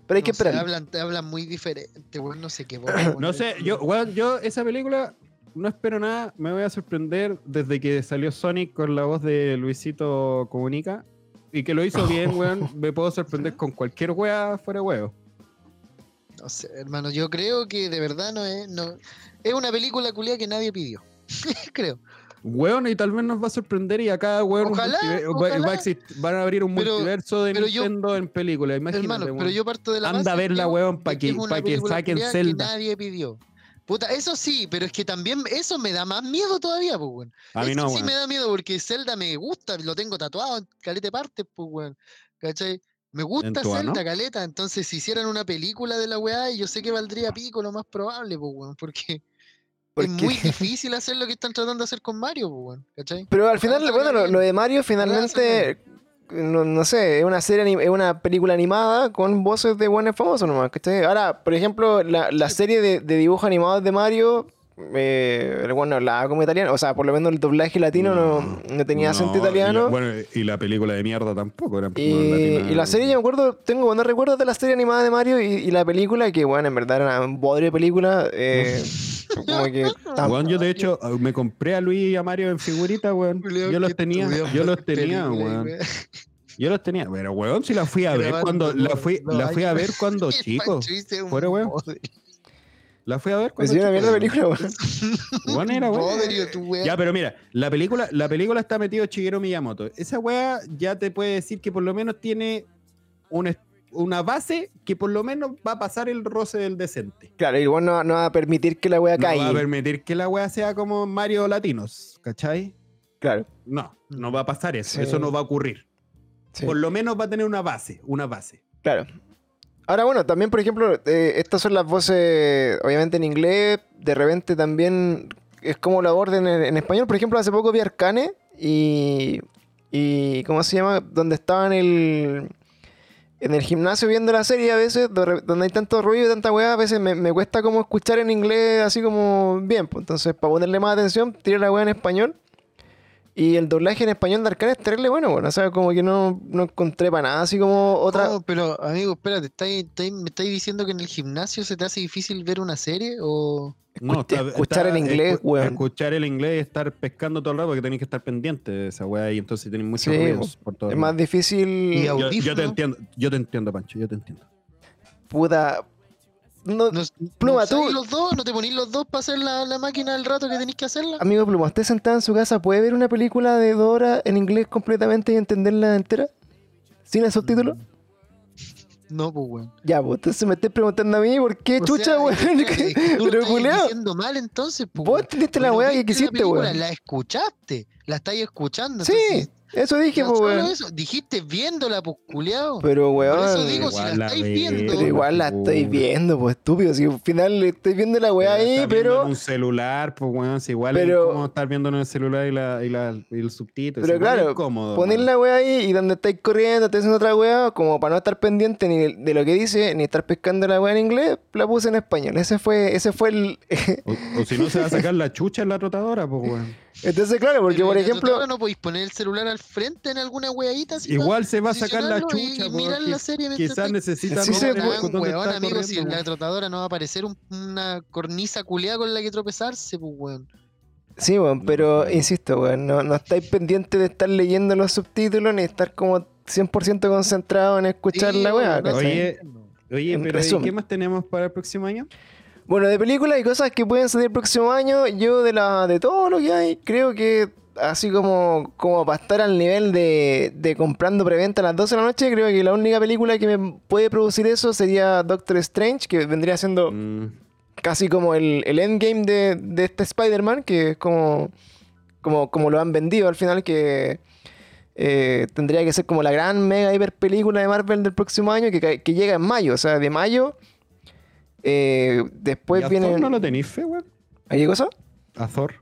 Pero hay que No esperar. hablan, hablan muy diferente, weón, no sé qué. a No sé, yo, weón, yo esa película no espero nada, me voy a sorprender desde que salió Sonic con la voz de Luisito Comunica y que lo hizo bien, weón, me puedo sorprender con cualquier wea fuera de huevo. No sé, hermano, yo creo que de verdad no es. No, es una película culia que nadie pidió. creo. Weón, y tal vez nos va a sorprender y acá, weón, Ojalá, va- ojalá. va a van a abrir un Pero- multiverso de pero yo- Nintendo en películas, imagínate, Hermano, pero weón. yo parto de la Anda a verla, que- weón, para que, pa' que película saquen culiá que Zelda. nadie pidió. Puta, eso sí, pero es que también eso me da más miedo todavía, pues, weón. A mí no, sí weón. me da miedo porque Zelda me gusta, lo tengo tatuado en calete partes, pues, weón. ¿Cachai? Me gusta tu? Zelda, caleta. Entonces, si hicieran una película de la weá, yo sé que valdría pico lo más probable, pues, weón. Porque es muy difícil hacer lo que están tratando de hacer con Mario, pues, weón. ¿Cachai? Pero al final, bueno, lo, lo de Mario finalmente, no, no sé, es una serie, es una película animada con voces de buenos famosos nomás, ¿cachai? Ahora, por ejemplo, la, la serie de, de dibujos animados de Mario, eh, bueno hablaba como italiano, o sea, por lo menos el doblaje latino no, no tenía acento No, y la- italiano. bueno, y la película de mierda tampoco. Era Y, y la serie, yo me acuerdo, tengo buenos recuerdos de la serie animada de Mario y, y la película, que bueno, en verdad era una bodre película. eh, como que. tam- Weón, yo de hecho uh, me compré a Luis y a Mario en figurita, weón. Yo los tenía, yo los tenía, weón. Yo los tenía. Pero weón, si la fui a ver cuando la fui, la fui a ver cuando chico. Un Fuera, weón. La fui a ver cuando weón. película, weón. Weón, era weón. Ya, pero mira, la película, la película está metido Shigeru Miyamoto. Esa weá ya te puede decir que por lo menos tiene una, una base que por lo menos va a pasar el roce del decente. Claro, igual no, no va a permitir que la wea No va a caiga. permitir que la weá sea como Mario Latinos, ¿cachai? Claro. No, no va a pasar eso. Sí. Eso no va a ocurrir. sí. Por lo menos va a tener una base, una base. Claro. Ahora, bueno, también, por ejemplo, eh, estas son las voces, obviamente en inglés, de repente también es como la orden en, en español. Por ejemplo, hace poco vi Arcane y, y. ¿Cómo se llama? Donde estaba en el. En el gimnasio viendo la serie a veces, donde hay tanto ruido y tanta weá, a veces me, me cuesta como escuchar en inglés así como bien. Pues entonces, para ponerle más atención, tiré la weá en español. Y el doblaje en español de Arcane es terrible bueno, bueno. O sea, como que no, no encontré para nada así como otra. No, pero amigo, espérate, ¿estáis- estáis- ¿me estáis diciendo que en el gimnasio se te hace difícil ver una serie? O Escucha- escuchar el inglés, escu- weón. Escuchar el inglés y estar pescando todo el rato porque tenéis que estar pendiente de esa weá y entonces tenéis muchos Sí, ruidos por todo Es el más difícil. Y yo, yo te entiendo, yo te entiendo, Pancho, yo te entiendo. Puta. No, ¿No, Pluma, tú- los dos? ¿No te ponís los dos para hacer la, la máquina el rato que tenéis que hacerla? amigo Pluma, ¿usted sentado en su casa puede ver una película de dos horas en inglés completamente y entenderla entera? ¿Sin el subtítulo? No, pues, weón. Ya, pues entonces me estés preguntando a mí por qué O chucha, weón. Pero estás culiao, diciendo mal entonces, pues, vos weón. entendiste la weá que quisiste, weón. La escuchaste, la estáis escuchando. Sí, entonces, eso dije, no pues, weón. eso, dijiste viéndola, pues, culiao. Pero, Por eso weón. digo, si igual la la estáis viendo. Pero igual la estoy Seguro. viendo, pues estúpido. Si al final estoy viendo la weá ahí, está pero. En un celular, pues weón, si igual Pero- es como estar viendo en el celular y, la, y, la, y el subtítulo. Pero claro, incómodo, Poner weón. la weá ahí y donde estáis corriendo, estáis haciendo otra weá, como para no estar pendiente ni de, lo que dice, ni estar pescando la weá en inglés, la puse en español. Ese fue, ese fue el. O, o si no, se va a sacar la chucha en la trotadora, pues weón. Entonces, claro, porque Pero por ejemplo. no podéis poner el celular al frente en alguna weadita. Igual se va a sacar la chucha, y mirar la serie mientras quizás estáis- necesita Sí se weón, amigo, si en la trotadora no va a aparecer un- una cornisa culiada con la que tropezarse, pues, weón. Sí, weón, pero insisto, weón, no, no estáis pendientes de estar leyendo los subtítulos ni estar como 100% concentrado en escuchar Sí, la weá. Oye, Oye, En pero ¿y resumen. qué más tenemos para el próximo año? Bueno, de películas y cosas que pueden salir el próximo año, yo de la de todo lo que hay, creo que así como, como para estar al nivel de, de comprando preventa a las 12 de la noche, creo que la única película que me puede producir eso sería Doctor Strange, que vendría siendo Mm, casi como el, el endgame de, de este Spider-Man, que es como, como, como lo han vendido al final, que eh, tendría que ser como la gran mega hiper película de Marvel del próximo año, que, que llega en mayo, o sea, de mayo. eh, después ¿y a viene... Thor no lo tenéis fe, weón? ¿A qué cosa? A Thor.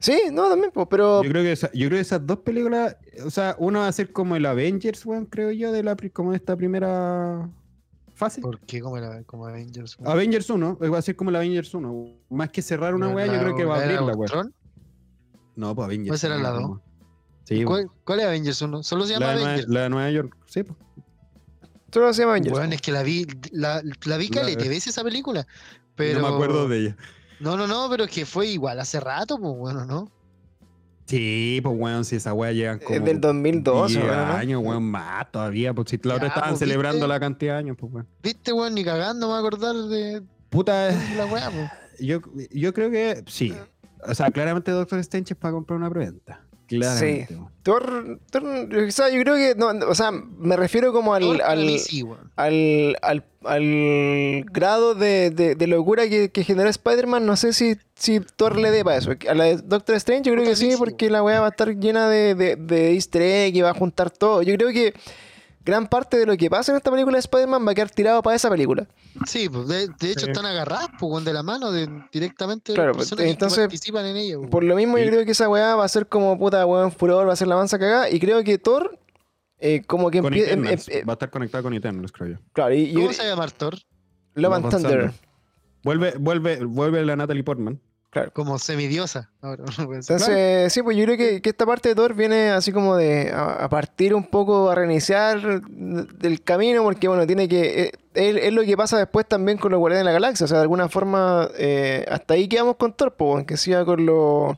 Sí, no, también, pues, pero... Yo creo, que esa- yo creo que esas dos películas, o sea, uno va a ser como el Avengers, weón, creo yo, de la, como de esta primera Fácil. ¿Por qué como, la, como Avengers? Avengers 1, va a ser como el Avengers 1. Más que cerrar una weá, yo creo que va a abrir la weá. No, pues Avengers. ¿Cuál será la dos? como- Sí, ¿Cuál, cuál es Avengers 1? Solo se llama la, de Nueva, Avengers. la de Nueva York. Sí, pues. Solo se llama Avengers. Weón, es que la vi, la, la vi calete veces esa película. Pero... No me acuerdo de ella. No, no, no, pero es que fue igual hace rato, pues bueno, ¿no? Sí, pues weón, si esa weá llegan como. Es del 2012, 10 weón, ¿no? años, weón, más todavía. Pues si la otra estaban pues, celebrando ¿viste? la cantidad de años, pues weón. Viste, weón, ni cagando me voy a acordar de, Puta, de la weá, pues. yo, yo creo que sí. O sea, claramente Doctor Strange es para comprar una preventa. Claramente. weón. Thor, Thor, o sea, yo creo que, no, o sea, me refiero como al, al, al, al, al grado de, de, de locura que, que generó Spider-Man, no sé si, si Thor le dé para eso. A la de Doctor Strange yo creo que sí, porque la weá va a estar llena de, de, de easter egg y va a juntar todo. Yo creo que gran parte de lo que pasa en esta película de Spider-Man va a quedar tirado para esa película. Sí, pues de, de hecho Sí. están agarradas, pues, weón, de la mano de, directamente de Claro, las pues, que entonces, participan en ella, weón. Por lo mismo, yo creo que esa weá va a ser como puta weón furor, va a ser la mansa cagada. Y creo que Thor, eh, como que empieza. em- em- eh, Va a estar conectado con Eternals, creo yo. claro, y, y- ¿Cómo se llama Thor? Love Love and Thunder. Thunder. Vuelve, vuelve, vuelve la Natalie Portman. Como semidiosa. Ahora, no puede ser. Entonces, sí, pues yo creo que, que esta parte de Thor viene así como de a, a partir un poco a reiniciar del camino, porque bueno, tiene que. eh, es, es lo que pasa después también con los Guardianes de la Galaxia. O sea, de alguna forma, eh, hasta ahí quedamos con Thor, pues, aunque sea con los.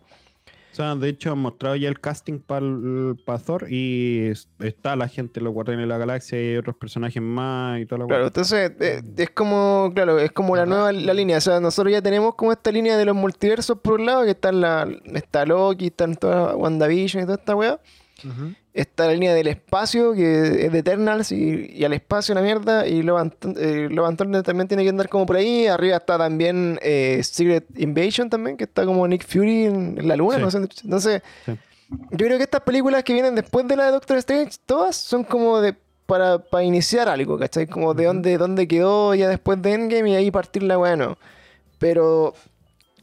O sea, de hecho han mostrado ya el casting para Thor y es- está la gente, los Guardianes de la Galaxia y otros personajes más y toda la Claro, entonces eh, es como, claro, es como la nueva la línea. O sea, nosotros ya tenemos como esta línea de los multiversos por un lado, que está, la, está Loki, está en toda WandaVision y toda esta weá. Ujú. Está la línea del espacio, que es de Eternals, y, y al espacio la mierda, y Love and eh, Love and Thunder también tiene que andar como por ahí. Arriba está también eh, Secret Invasion también, que está como Nick Fury en, la luna, Sí. no sé. Entonces, Sí. yo creo que estas películas que vienen después de la de Doctor Strange, todas son como de para, para iniciar algo, ¿cachai? Como de Ujú. dónde, dónde quedó ya después de Endgame y ahí partir la bueno. Pero,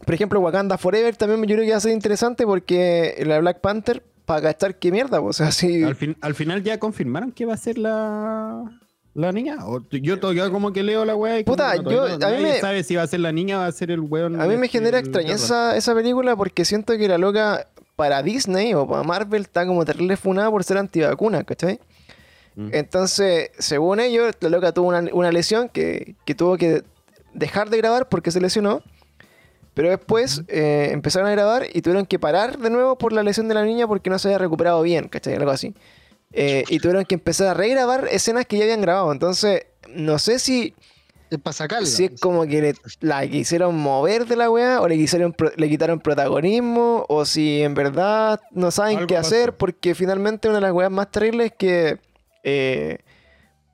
por ejemplo, Wakanda Forever también yo creo que va a ser interesante porque la Black Panther, para cachar qué mierda, o sea, si... Al, fin, al final ya confirmaron que va a ser la, la niña. O yo todavía como que leo la weá y Puta, no, yo- no- a mí me- sabe si va a ser la niña o va a ser el weón. A mí me este, genera extrañeza esa película porque siento que la loca para Disney o para Marvel está como terrible funada por ser antivacuna, ¿cachai? Mm. Entonces, según ellos, la loca tuvo una, una lesión que, que tuvo que dejar de grabar porque se lesionó. Pero después eh, empezaron a grabar y tuvieron que parar de nuevo por la lesión de la niña porque no se había recuperado bien, ¿cachai? Algo así. Eh, y tuvieron que empezar a regrabar escenas que ya habían grabado. Entonces, no sé si, Es para sacarla. si es como que le- la quisieron mover de la weá o le, quisieron, pro- le quitaron protagonismo o si en verdad no saben Algo qué hacer pasó. porque finalmente una de las weas más terribles es que eh,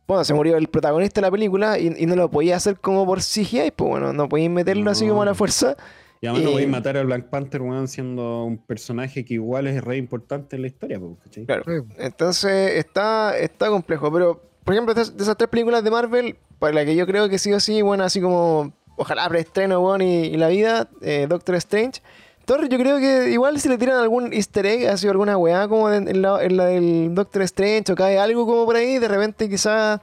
bueno, se murió el protagonista de la película y, y no lo podía hacer como por CGI, pues bueno, no podían meterlo así como a la No. fuerza. Y además no Eh, voy a matar a Black Panther, weón, siendo un personaje que igual es re importante en la historia, po, ¿cachai? Claro. Entonces está, está complejo. Pero, por ejemplo, de esas, tres películas de Marvel, para la que yo creo que sí o sí, bueno, así como ojalá preestreno, bueno, y, y la vida, eh, Doctor Strange. Thor, yo creo que igual si le tiran algún easter egg, ha sido alguna weá como en, la, en la del Doctor Strange o cae algo como por ahí, de repente quizás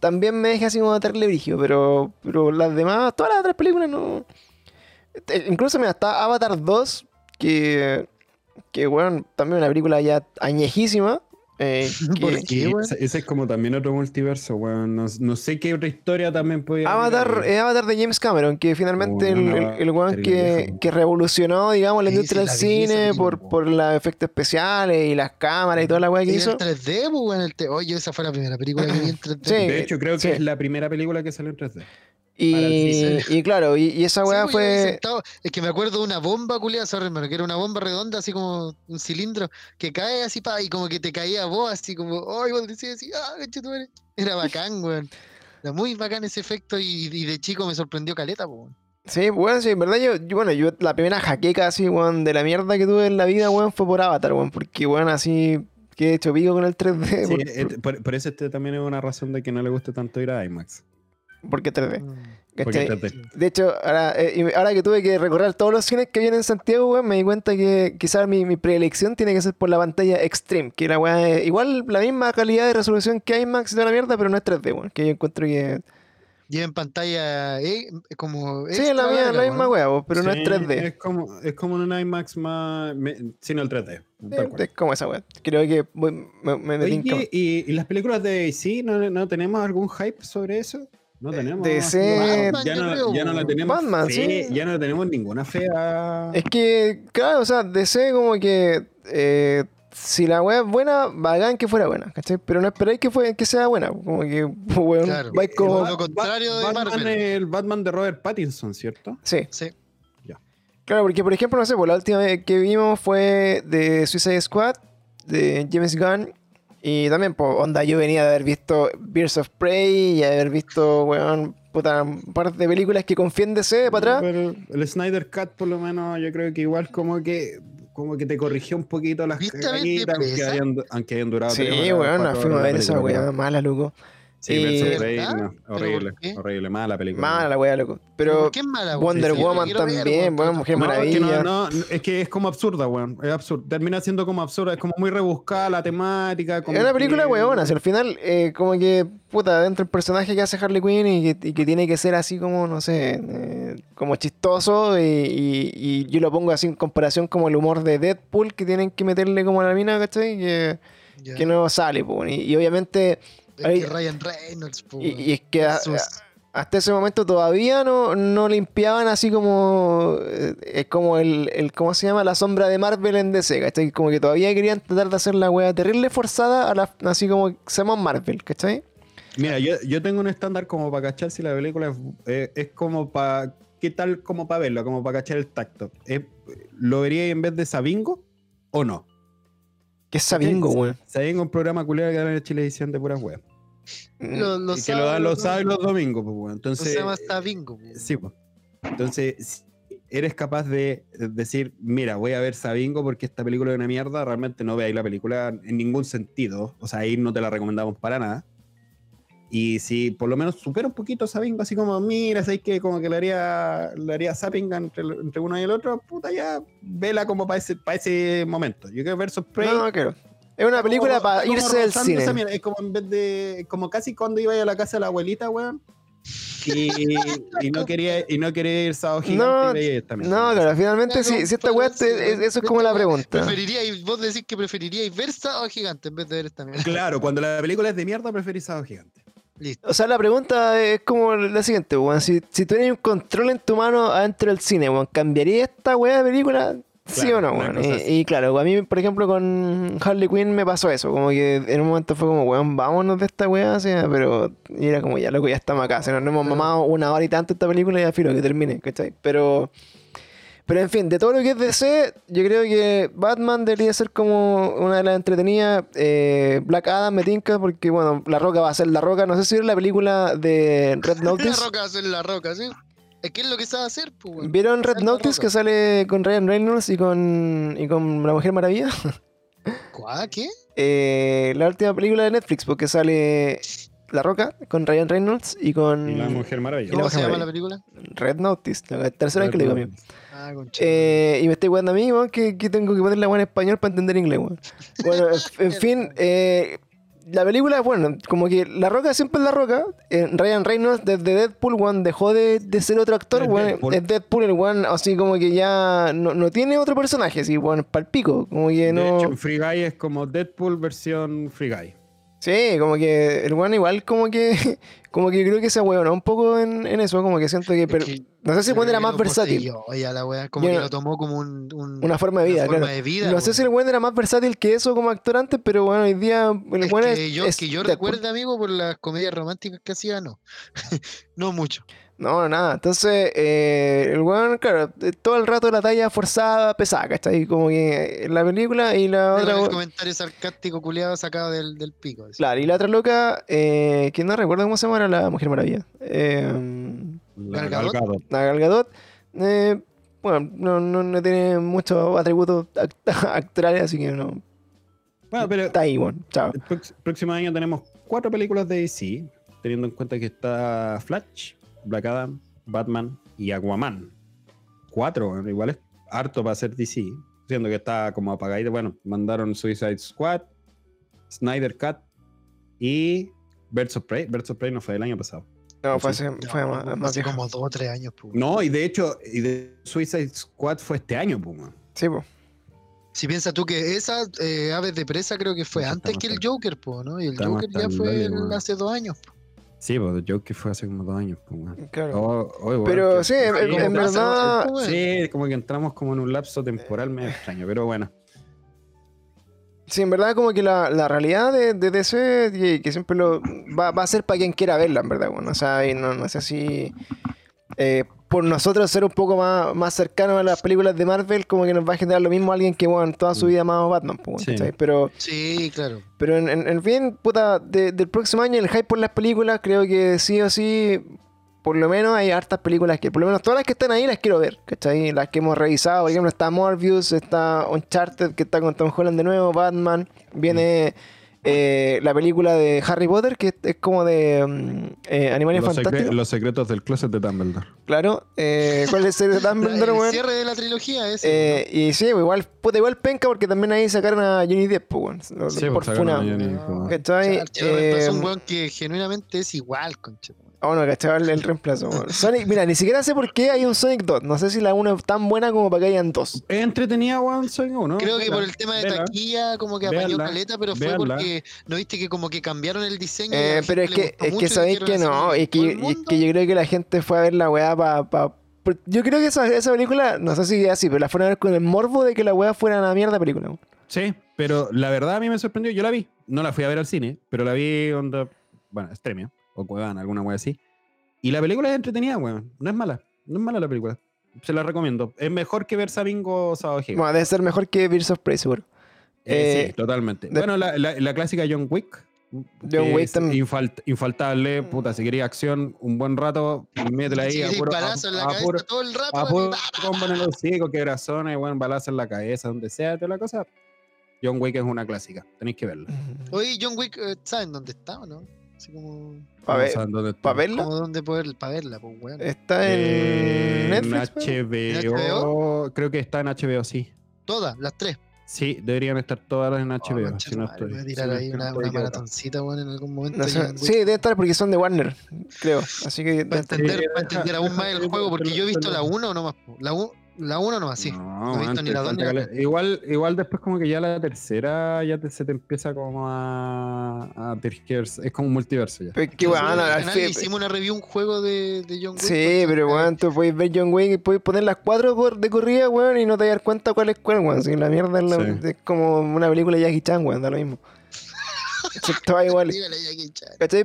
también me deja así como atarle brillo, pero, pero las demás, todas las otras películas no... Eh, Incluso mira, está Avatar 2, que, que bueno, también una película ya añejísima. Eh, ese, ese es como también otro multiverso, weón. No, no sé qué otra historia también podía haber Avatar, eh, Avatar de James Cameron, que finalmente el, no, el, el weón que, que revolucionó, digamos, la industria del cine por, po. por los efectos especiales y las cámaras y toda la weá que Y hizo. el 3D, pues, weón, el te- Oye, esa fue la primera película que vi en 3D. Sí. De hecho, creo que sí. es la primera película que salió en 3D. Y, claro, y, y esa weá pues, fue. sentado- Es que me acuerdo de una bomba, culiada, sorry, hermano, que era una bomba redonda, así como un cilindro, que cae así, pa, y como que te caía a vos, así como, ¡ay, vos decías así, ah, conchetumare". Era bacán, weón. Era muy bacán ese efecto y, y de chico me sorprendió caleta, pues. weón. Sí, weón, sí, en verdad yo, yo- bueno, yo la primera jaqueca así, weón, de la mierda que tuve en la vida, weón, fue por Avatar, weón, porque, weón, así que he hecho pico con el 3D, Sí, por- eh, por, por eso este también es una razón de que no le guste tanto ir a IMAX. Porque 3D. Mm. Porque ¿cachai? te- te- De hecho, ahora, eh, ahora que tuve que recorrer todos los cines que vienen en Santiago, weón, me di cuenta que quizás mi, mi preelección tiene que ser por la pantalla Extreme, que la weá es igual la misma calidad de resolución que IMAX y toda la mierda, pero no es 3D, weón, que yo encuentro que... Y en pantalla eh, como. Sí, es la, mía- la misma weá, weón, pero no es Sí, 3D. Es como, es como un IMAX más. me- sino el 3D. tal Eh, cual. Es como esa weá. Creo que voy- me, me, me tinca Oye, ¿y, y las películas de DC no, no tenemos algún hype sobre eso? No tenemos. DC ya, no, creo, ya no la tenemos. Batman, fe, sí. Ya no tenemos ninguna fe a. Es que, claro, o sea, DC como que... eh, si la weá es buena, bacán que fuera buena, ¿cachai? Pero no esperáis que, fue, que sea buena. Como que, weón, Claro. vais como... Lo contrario de Batman Marvel. el Batman de Robert Pattinson, ¿cierto? Sí. Sí. Claro, porque por ejemplo, no sé, pues la última vez que vimos fue de Suicide Squad, de James Gunn. Y también, pues, onda, yo venía de haber visto Birds of Prey y haber visto, weón, puta, un par de películas que DC para atrás. Pero el Snyder Cut, por lo menos, yo creo que igual como que como que te corrigió un poquito las ¿Viste a caganitas, aunque hayan, aunque hayan durado Sí, weón, fuimos a ver esa weá mala, loco. Sí, Y- Birds of ¿De Prey, verdad? no, ¿Pero horrible, horrible, mala película. Mala la weá, loco. Pero ¿Por qué es mala, weón? Wonder Sí, Woman también, weón, weón, Mujer No, es que Maravilla. no, no, es que es como absurda, weón. Es absurda. Termina siendo como absurda, es como muy rebuscada la temática. como Es una película que- weona, si al final, eh, como que, puta, dentro del personaje que hace Harley Quinn y que, y que tiene que ser así como, no sé, eh, como chistoso y, y- y yo lo pongo así en comparación como el humor de Deadpool que tienen que meterle como a la mina, ¿cachai? Que, que no sale, y, y obviamente, Es ahí- que Ryan Reynolds, po, y, es que a- Jesús. a- hasta ese momento todavía no, no limpiaban así como, eh, es como el, el, ¿cómo se llama? La sombra de Marvel en DC, ¿cachai? Como que todavía querían tratar de hacer la wea terrible forzada, a la, así como seamos Marvel, ¿cachai? Mira, yo, yo tengo un estándar como para cachar si la película es, eh, es como para. ¿Qué tal como para verlo? Como para cachar el tacto. Es- ¿Lo vería en vez de Sabingo o no? Es Sabingo, weón. Sabingo es un programa culiado que dan en Chilevisión de puras weas. Lo- Y que lo dan los sábados y los domingos, pues, weón. No Entonces. se llama hasta bingo. po. Sí, pues. Entonces, si eres capaz de decir, mira, voy a ver Sabingo porque esta película es una mierda, realmente no veáis la película en ningún sentido. O sea, ahí no te la recomendamos para nada. Y si por lo menos supera un poquito Sabingo, así como, mira, sabéis que como que le haría, le haría zapping entre, entre uno y el otro, puta, ya, vela como para ese, para ese momento. Yo que Versus Prey. No, claro. Es una película como- para irse del rozando esa cine. mierda. Es como en vez de. Como casi cuando iba a la casa de la abuelita, weón. Y, y no quería y no quería ir sábado gigante No. No, claro, finalmente Claro, si, si esta weá, eso es como la pregunta. Preferiríais, vos decís que preferiríais ver Sábado Gigante en vez de ver esta mierda. Claro, cuando la película es de mierda, preferís sábado gigante. Listo. O sea, la pregunta es como la siguiente, weón. Si, si tú tienes un control en tu mano adentro del cine, weón, ¿cambiaría esta weá de película? ¿Sí Claro, o no, weón? Y, claro, a mí, por ejemplo, con Harley Quinn me pasó eso. Como que en un momento fue como, weón, vámonos de esta weá, o sea, pero y era como, ya loco, ya estamos acá. O sea, nos hemos mamado una hora y tanto esta película y ya filo que termine, ¿cachai? Pero. Pero en fin, de todo lo que es DC, yo creo que Batman debería ser como una de las entretenidas. eh, Black Adam me tinca porque, bueno, La Roca va a ser La Roca. No sé si vieron la película de Red La Notice. roca va a ser la roca, ¿sí? Es que es lo que sabe hacer, pues. ¿Vieron Red La Notice que sale con Ryan Reynolds y con, y con La Mujer Maravilla? ¿Cuá? ¿Qué? Eh, la última película de Netflix porque sale La Roca con Ryan Reynolds y con Y la Mujer Maravilla. la ¿Cómo se llama Maravilla. la película? Red Notice, la tercera vez que le digo a mí. Ah. Eh, y me estoy jugando a mí, weón, que, que tengo que ponerla en español para entender inglés, weón. Bueno, en, en fin, eh, la película, bueno, como que La Roca siempre es La Roca. Eh, Ryan Reynolds desde Deadpool, weón, dejó de, de ser otro actor, Es weón. Deadpool. Es Deadpool, el weón, así como que ya no, no tiene otro personaje, así, weón, palpico. Como que De no. hecho, Free Guy es como Deadpool versión Free Guy. Sí, como que el weón igual como que como que creo que se weón un poco en, en eso, como que siento que, pero, que no sé si el weón era más versátil. ya la wea, como Yo que lo tomó como un, un- Una forma de vida, una forma claro. de vida, No sé si el weón era más versátil que eso como actor antes, pero bueno, hoy día el Es weón que es, yo, es que yo recuerde, amigo, por las comedias románticas que hacía, no. no mucho. No, no, nada. Entonces, eh, el weón, claro, eh, todo el rato la talla forzada, pesada, ¿cachai? Como que en la película y la otra. el comentario sarcástico culiado sacado del, del pico. Claro, y la otra loca, eh, que no recuerdo cómo se llama, era la Mujer Maravilla. Eh, La Gal Gadot. Gal Gadot. la Gal Gadot, eh, bueno, no, no, no tiene muchos atributos act- actorales, así que no. Bueno, pero Está ahí, bueno, chao. el próximo año tenemos cuatro películas de DC, teniendo en cuenta que está Flash, Black Adam, Batman y Aquaman. Cuatro, bueno, igual es harto para hacer DC. Siendo que está como apagadito. Bueno, mandaron Suicide Squad, Snyder Cut y Birds of Prey. Birds of Prey no fue el año pasado. No, fue, hace- fue No, más, más como dos o tres años. pues. No, y de hecho, y de Suicide Squad fue este año, Puma. Sí, pues. Si piensas tú que esa eh, Aves de Presa creo que fue antes que el. Joker, po, ¿no? Y el Joker ya fue hace dos años. po. Sí, pues The Joker fue hace como dos años, Puma. Claro. Oh, oh, bueno, Pero que- sí, en, verdad. Sí, como que entramos como en un lapso temporal medio extraño, pero bueno. Sí, en verdad como que la, la realidad de, de DC, y que siempre lo va, va a ser para quien quiera verla, en verdad, bueno, o sea, y no, no sé si eh, por nosotros ser un poco más, más cercanos a las películas de Marvel, como que nos va a generar lo mismo alguien que, bueno, toda su Mm. vida amado Batman, pues. Pero, Sí, claro. pero en, en- en fin, puta, de- del próximo año el hype por las películas, creo que sí o sí, por lo menos hay hartas películas que, por lo menos todas las que están ahí las quiero ver, ¿cachai? Las que hemos revisado, por ejemplo, está Morbius, está Uncharted, que está con Tom Holland de nuevo, Batman, viene eh, la película de Harry Potter, que es, es como de mm, eh, Animales Los, secre- Fantásticos, los secretos del closet de Dumbledore. claro. Eh, ¿Cuál es el de Dumbledore, el weón? cierre de la trilogía ese. Eh, y sí, igual, puta, igual penca porque también ahí sacaron a Johnny Depp, pues, weón, lo- Sí, por pues, reemplazó Eh, un weón que genuinamente es igual, concha. Ah, bueno, cachaba el, el reemplazo. weón. Sonic, mira, ni siquiera sé por qué hay un Sonic 2. No sé si la 1 es tan buena como para que hayan dos. Es entretenida, One Sonic 1. Creo que por el tema de taquilla como que apañó caleta, pero fue porque no viste que como que cambiaron el diseño. Eh, pero es que, es que sabéis que no. Es que, ¿todo el es que yo creo que la gente fue a ver la weá para. yo creo que esa, esa película, no sé si es así, pero la fueron a ver con el morbo de que la weá fuera una mierda película. weón. Sí, pero la verdad a mí me sorprendió. Yo la vi. No la fui a ver al cine, pero la vi onda. Bueno, Estremio o Cuevana, alguna wea así. Y la película es entretenida, weón. No es mala. No es mala la película. Se la recomiendo. Es mejor que ver Sabingo o Sábado Gigante. Bueno, debe ser mejor que Birds of Prey, seguro. Eh, eh, sí, totalmente. de- Bueno, la, la- la clásica John Wick. John Wick también. infalt- infaltable, puta, si quería acción un buen rato, métela ahí. Sí, a puro- a- balazo en la a cabeza puro- todo el rato. a puro combo en el hocico, quebrazones, buen balazo en la cabeza, donde sea, toda la cosa. John Wick es una clásica, tenéis que verla. Oye, John Wick, eh, ¿saben dónde está o no? Así como, ¿Para ver, dónde pa' verla? como dónde poder para verla, pues weón. Está en En Netflix. weón. HBO, creo que está en HBO, sí. Todas, las tres. Sí, deberían estar todas en Oh, HBO. concha si no estoy, voy a si tirar no ahí estoy una, maratoncita, weón, en algún momento. No. Sí, debe estar porque son de Warner, creo. Así que. Para entender, Sí, para entender deja- aún más el juego, porque yo he visto la déjalo. 1 nomás. La 1 la uno nomás, sí. No, he visto antes, ni la dos ni la falta cale- igual, igual después como que ya la tercera ya te- se te empieza como a, a tergiversar. Es como un multiverso ya. Pero que bueno, fin- hicimos una review, un juego de, de John Wick. Sí, pero weón, tú puedes ver John Wick y puedes poner las cuatro por- de corrida, weón, y no te das cuenta cuál es cuál, weón. Así que la mierda es, la- Sí. es como una película de Jackie Chan, weón, da lo mismo. Va igual.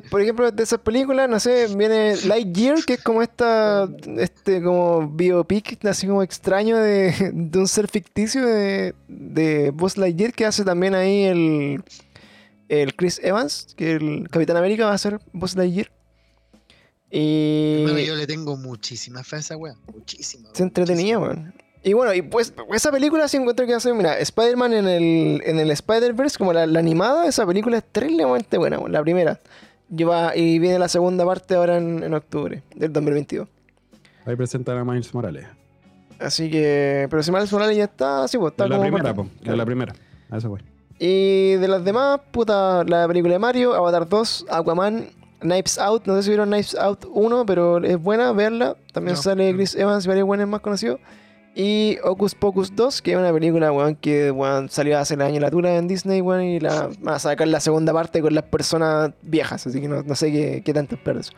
Por ejemplo, de esas películas, no sé, viene Lightyear, que es como esta, este como biopic, así como extraño de, de un ser ficticio de, de Buzz Lightyear, que hace también ahí el, el Chris Evans, que el Capitán América va a ser Buzz Lightyear. Y Hermano, yo le tengo muchísima fe a esa weá. Muchísima. se entretenía, weón. Y bueno, y pues esa película sí encuentro que hace, mira, Spider-Man en el, en el Spider-Verse, como la, la animada, esa película es terriblemente buena, la primera. Lleva, y viene la segunda parte ahora en, en octubre del 2022. Ahí presentan a Miles Morales. Así que, pero si Miles Morales ya está, sí, pues está Es la como primera, po. Es la primera. A eso voy. Y de las demás, puta, la película de Mario, Avatar 2, Aquaman, Knives Out, no sé si vieron Knives Out 1, pero es buena verla. También No, sale. Chris Evans y varios buenos más conocidos. Y Ocus Pocus 2, que es una película, weón, que weón, salió hace el año la tura en Disney, weón, y la van a sacar la segunda parte con las personas viejas, así que no, no sé qué, qué tanto espero eso.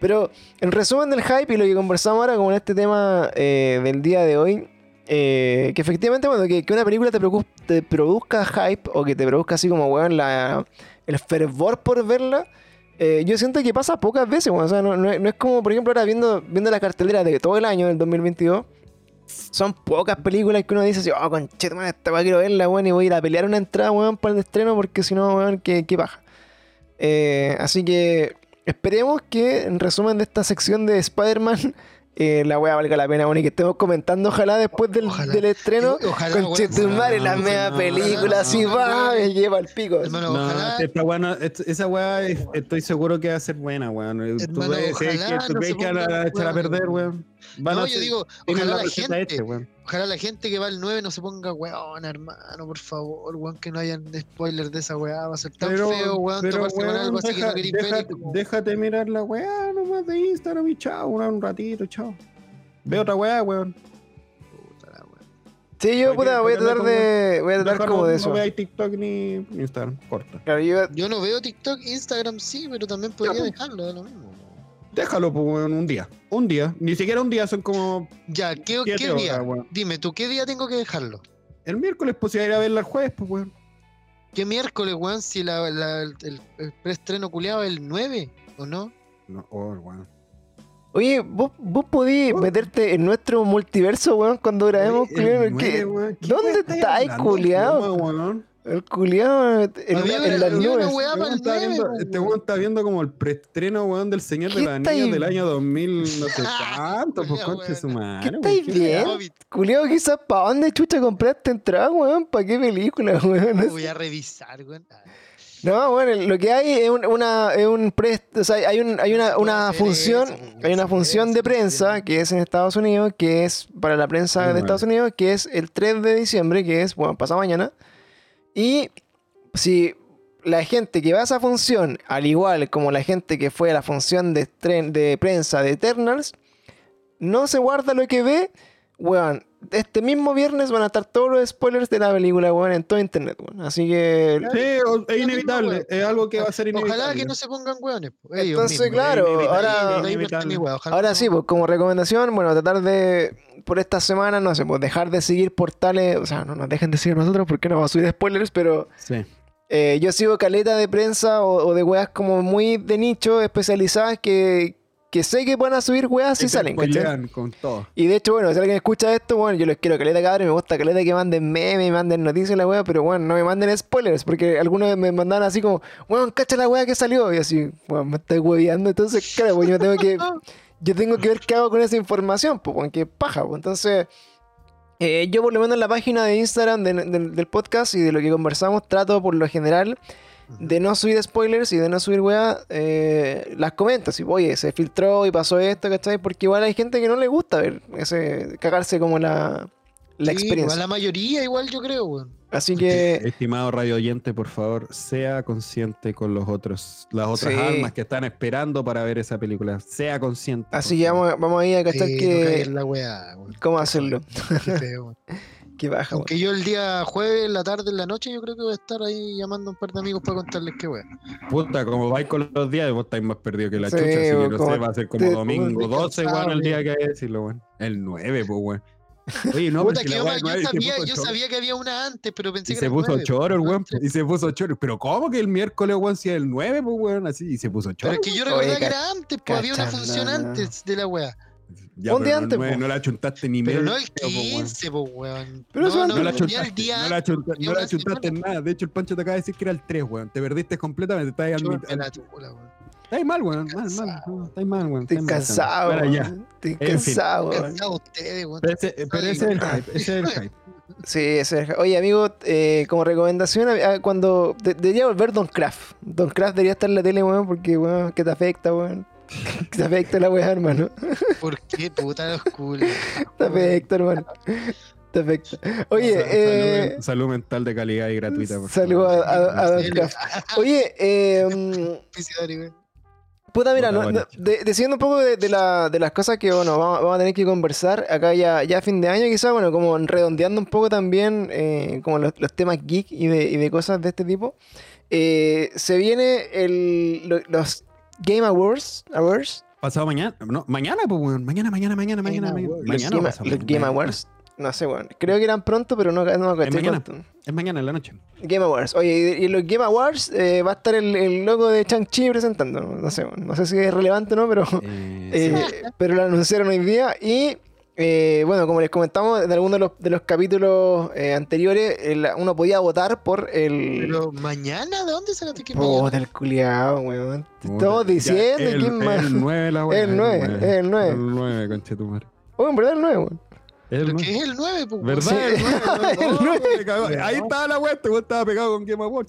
Pero en resumen del hype y lo que conversamos ahora con este tema eh, del día de hoy, eh, que efectivamente, bueno, que, que una película te, te produzca hype o que te produzca así como, weón, la, el fervor por verla, eh, yo siento que pasa pocas veces, weón. O sea, no, no es, no es como, por ejemplo, ahora viendo, viendo la cartelera de todo el año del 2022. Son pocas películas que uno dice así, oh, conchete, man, esta weá quiero verla, weón, y voy a ir a pelear una entrada, weón, para el estreno, porque si no, weón, qué, qué paja. Eh, así que esperemos que, en resumen de esta sección de Spider-Man, eh, la weá valga la pena, bueno, y que estemos comentando, ojalá después del, Ojalá. del estreno, Ojalá, con Chetumare, la no, película, así va, me lleva al pico. Hermano, No, ojalá. esta weá no- est- esa weá es- estoy seguro que va a ser buena, weón. Tú ves, que tú no ves se que van a pongan echar a weones, perder, weón. Van No, a yo ser- digo, ojalá la gente, ojalá la gente que va al 9 no se ponga weón, hermano, por favor, weón, que no hayan spoilers de esa weá, va a ser tan Pero, feo, weón, pero, toparse con weón, algo así que deja- no ver. y déjate, como- déjate mirar la weá nomás de Instagram y chao, weón, un ratito, chao. Ve otra weá, weón. Puta la weá. Sí, yo ¿Para puta, voy a tratar de, voy a tratar como no- de No eso. veáis TikTok ni Instagram, corta. Claro, yo, Yo no veo TikTok, Instagram sí, pero también podría pues. dejarlo, da lo mismo. Déjalo, pues, weón, un día. Un día. Ni siquiera un día, son como Ya, ¿qué, siete qué horas, día? Dime, ¿tú qué día tengo que dejarlo? El miércoles, pues, si ir a verla el jueves, pues, weón. ¿Qué miércoles, weón? Si la, la- el, el preestreno culiado es el 9, ¿o no? No, oh, weón. Oye, vos, vos podís meterte en nuestro multiverso, weón, cuando grabemos, Oye, el weón. ¿Qué ¿dónde estáis weón? El culiado en, Había en una- las nubes. weá Este weón el está 9, viendo-. Este como el preestreno, weón, del Señor de ¿Qué las Niñas del año 2000, no sé cuánto, pues, conche su madre. ¿Qué estáis viendo? Culiado, quizás para dónde chucha compraste entrada, weón, para qué película, weón. Voy a revisar, weón. No, bueno, lo que hay es un, una, es un pre- o sea, hay, un, hay una, una función, hay una función de prensa que es en Estados Unidos, que es para la prensa de. Estados Unidos, que es el 3 de diciembre, que es, bueno, pasado mañana. Y si la gente que va a esa función, al igual como la gente que fue a la función de, de prensa de Eternals, no se guarda lo que ve, weón, este mismo viernes van a estar todos los spoilers de la película, weón, en todo internet, weón. Así que... Sí, es inevitable, es algo que va a ser inevitable. Ojalá que no se pongan weones. Entonces, mismos. claro, inevitable, ahora- Ahora sí, pues como recomendación, bueno, tratar de, por esta semana, no sé, pues dejar de seguir portales, o sea, no nos dejen de seguir nosotros porque no vamos a subir spoilers, pero Sí. eh, yo sigo caleta de prensa o, o de weas como muy de nicho, especializadas, que, que sé que van a subir weas si Que salen, ¿cachai? con todo. Y de hecho, bueno, si alguien escucha esto, bueno, yo les quiero caleta cabrón, me gusta caleta que manden memes, y manden noticias la wea, pero bueno, no me manden spoilers, porque algunos me mandan así como, weón, cacha la wea que salió, y así, weón, me estoy hueveando, entonces, claro, pues yo tengo que, yo tengo que ver qué hago con esa información, pues, weón, que paja, pues, entonces, eh, yo por lo menos en la página de Instagram de- de- del podcast y de lo que conversamos, trato por lo general de no subir spoilers y de no subir weas, eh, las comento. Si, oye, se filtró y pasó esto, ¿cachai? Porque igual hay gente que no le gusta ver ese, cagarse como la, la Sí, experiencia. A la mayoría igual yo creo, weón. Así que, Estimado radio oyente, por favor, sea consciente con los otros, las otras Sí. almas que están esperando para ver esa película. Sea consciente. así que vamos, vamos ahí a cachar Sí, no que, la weá, cómo hacerlo. Qué feo, Que baja. Aunque yo el día jueves, en la tarde, en la noche, yo creo que voy a estar ahí llamando a un par de amigos para contarles qué weá. Puta, como vais con los días, vos estáis más perdido que la Sí, chucha, así que no sé, va a ser como te- domingo estoy 12, weón, cansado, el día que hay que decirlo, weón. El 9, pues, weón. Oye, no, Puta, que yo, sabía, yo que había una antes, pero pensé Y que se era puso 9, choro el el weón. 3. Y se puso choro. Pero ¿cómo que el miércoles, weón, si es el 9, pues, weón? Así, y se puso choro. Pero es que yo recordaba que era antes, pues había una función no, no. antes de la weá. Ya, un pero día no antes, po. No la chuntaste ni Pero medio, no el po, weón. 15, pues weón. Pero no, eso no, antes- No la ni el chuntaste, día no la, chunta- ni no la chuntaste en nada. De hecho, el Pancho te acaba de decir que era el 3, weón. Te perdiste completamente. Estás, al weón. estás mal, weón. Mal, mal. Cansado. Estás mal, weón. Estoy cansado. Estoy cansado, weón. Cansados ustedes, weón. Pero ese, pero ese es el hype. Ese es el hype. Sí, ese es- Oye, amigo, eh, como recomendación, cuando de- debería volver Don Craft. Don Craft debería estar en la tele, weón, porque, weón, que te afecta, weón. Te afecta la weá, hermano. ¿Por qué puta los culos? Te afecta, hermano. Te afecta. Oye, Sa- eh, salud, salud mental de calidad y gratuita. saludos a, a- Don. Oye, eh. Puta, mira, no- de- un poco de, de la- de las cosas que, bueno, vamos, vamos a tener que conversar acá ya, ya a fin de año, quizás, bueno, como redondeando un poco también eh, como los, los temas geek y de, y de cosas de este tipo. Eh, se viene el, lo- los Game Awards, Awards Pasado mañana. No, mañana, pues, weón. Mañana, mañana, mañana, mañana. Game mañana. Awards. los Mañana Game, los Awards. No sé, bueno, creo que eran pronto, pero no, no me caché mañana. cuánto. Es mañana en la noche. Game Awards. Oye, y en los Game Awards eh, va a estar el, el logo de Chang-Chi presentando. No sé, bueno, no sé si es relevante o no, pero... Eh, Eh, sí. pero lo anunciaron hoy día y eh, bueno, como les comentamos en algunos de los, de los capítulos eh, anteriores, el- uno podía votar por el. Pero mañana, ¿de dónde sacaste que mañana? Puta, el culiao, weón. Te Estamos ya, diciendo el, quién más. El 9 la wea. El nueve, el nueve. El 9, conchetumare. Oh, en verdad el nuevo, weón. El que es el 9, pues. ¿Verdad? Sí. El nueve, El no, nueve. me cagó. Ahí estaba la wea, este weón estaba pegado con Game po, weón.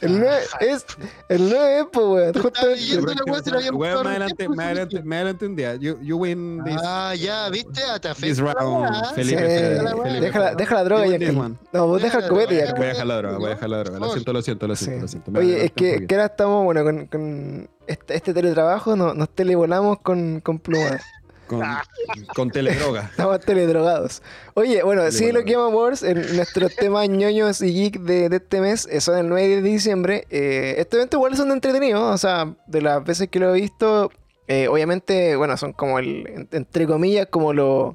El 9 es. El 9 es, pues, weón. Justamente. la wea, se la habían Weón, más adelante, más adelante, más adelante un día. You, you win this, Ah, ya, ¿viste? Ah, te this round, wea. Felipe. Felipe, deja, la, deja la droga one. No, vos deja el copete ya. Voy a dejar la droga, voy a dejar la droga. Lo siento, lo siento, lo siento, lo siento. Oye, es que, ahora estamos, bueno, con, con este, este teletrabajo no- nos televolamos con, con plumas. Con, con teledroga. Estamos teledrogados. Oye, bueno, sí, Televolado. los Game Awards, en nuestros temas ñoños y geek de, de este mes, eh, son el 9 de diciembre. Eh, estos eventos igual son entretenidos, o sea, de las veces que lo he visto, eh, obviamente, bueno, son como el, en- entre comillas, como los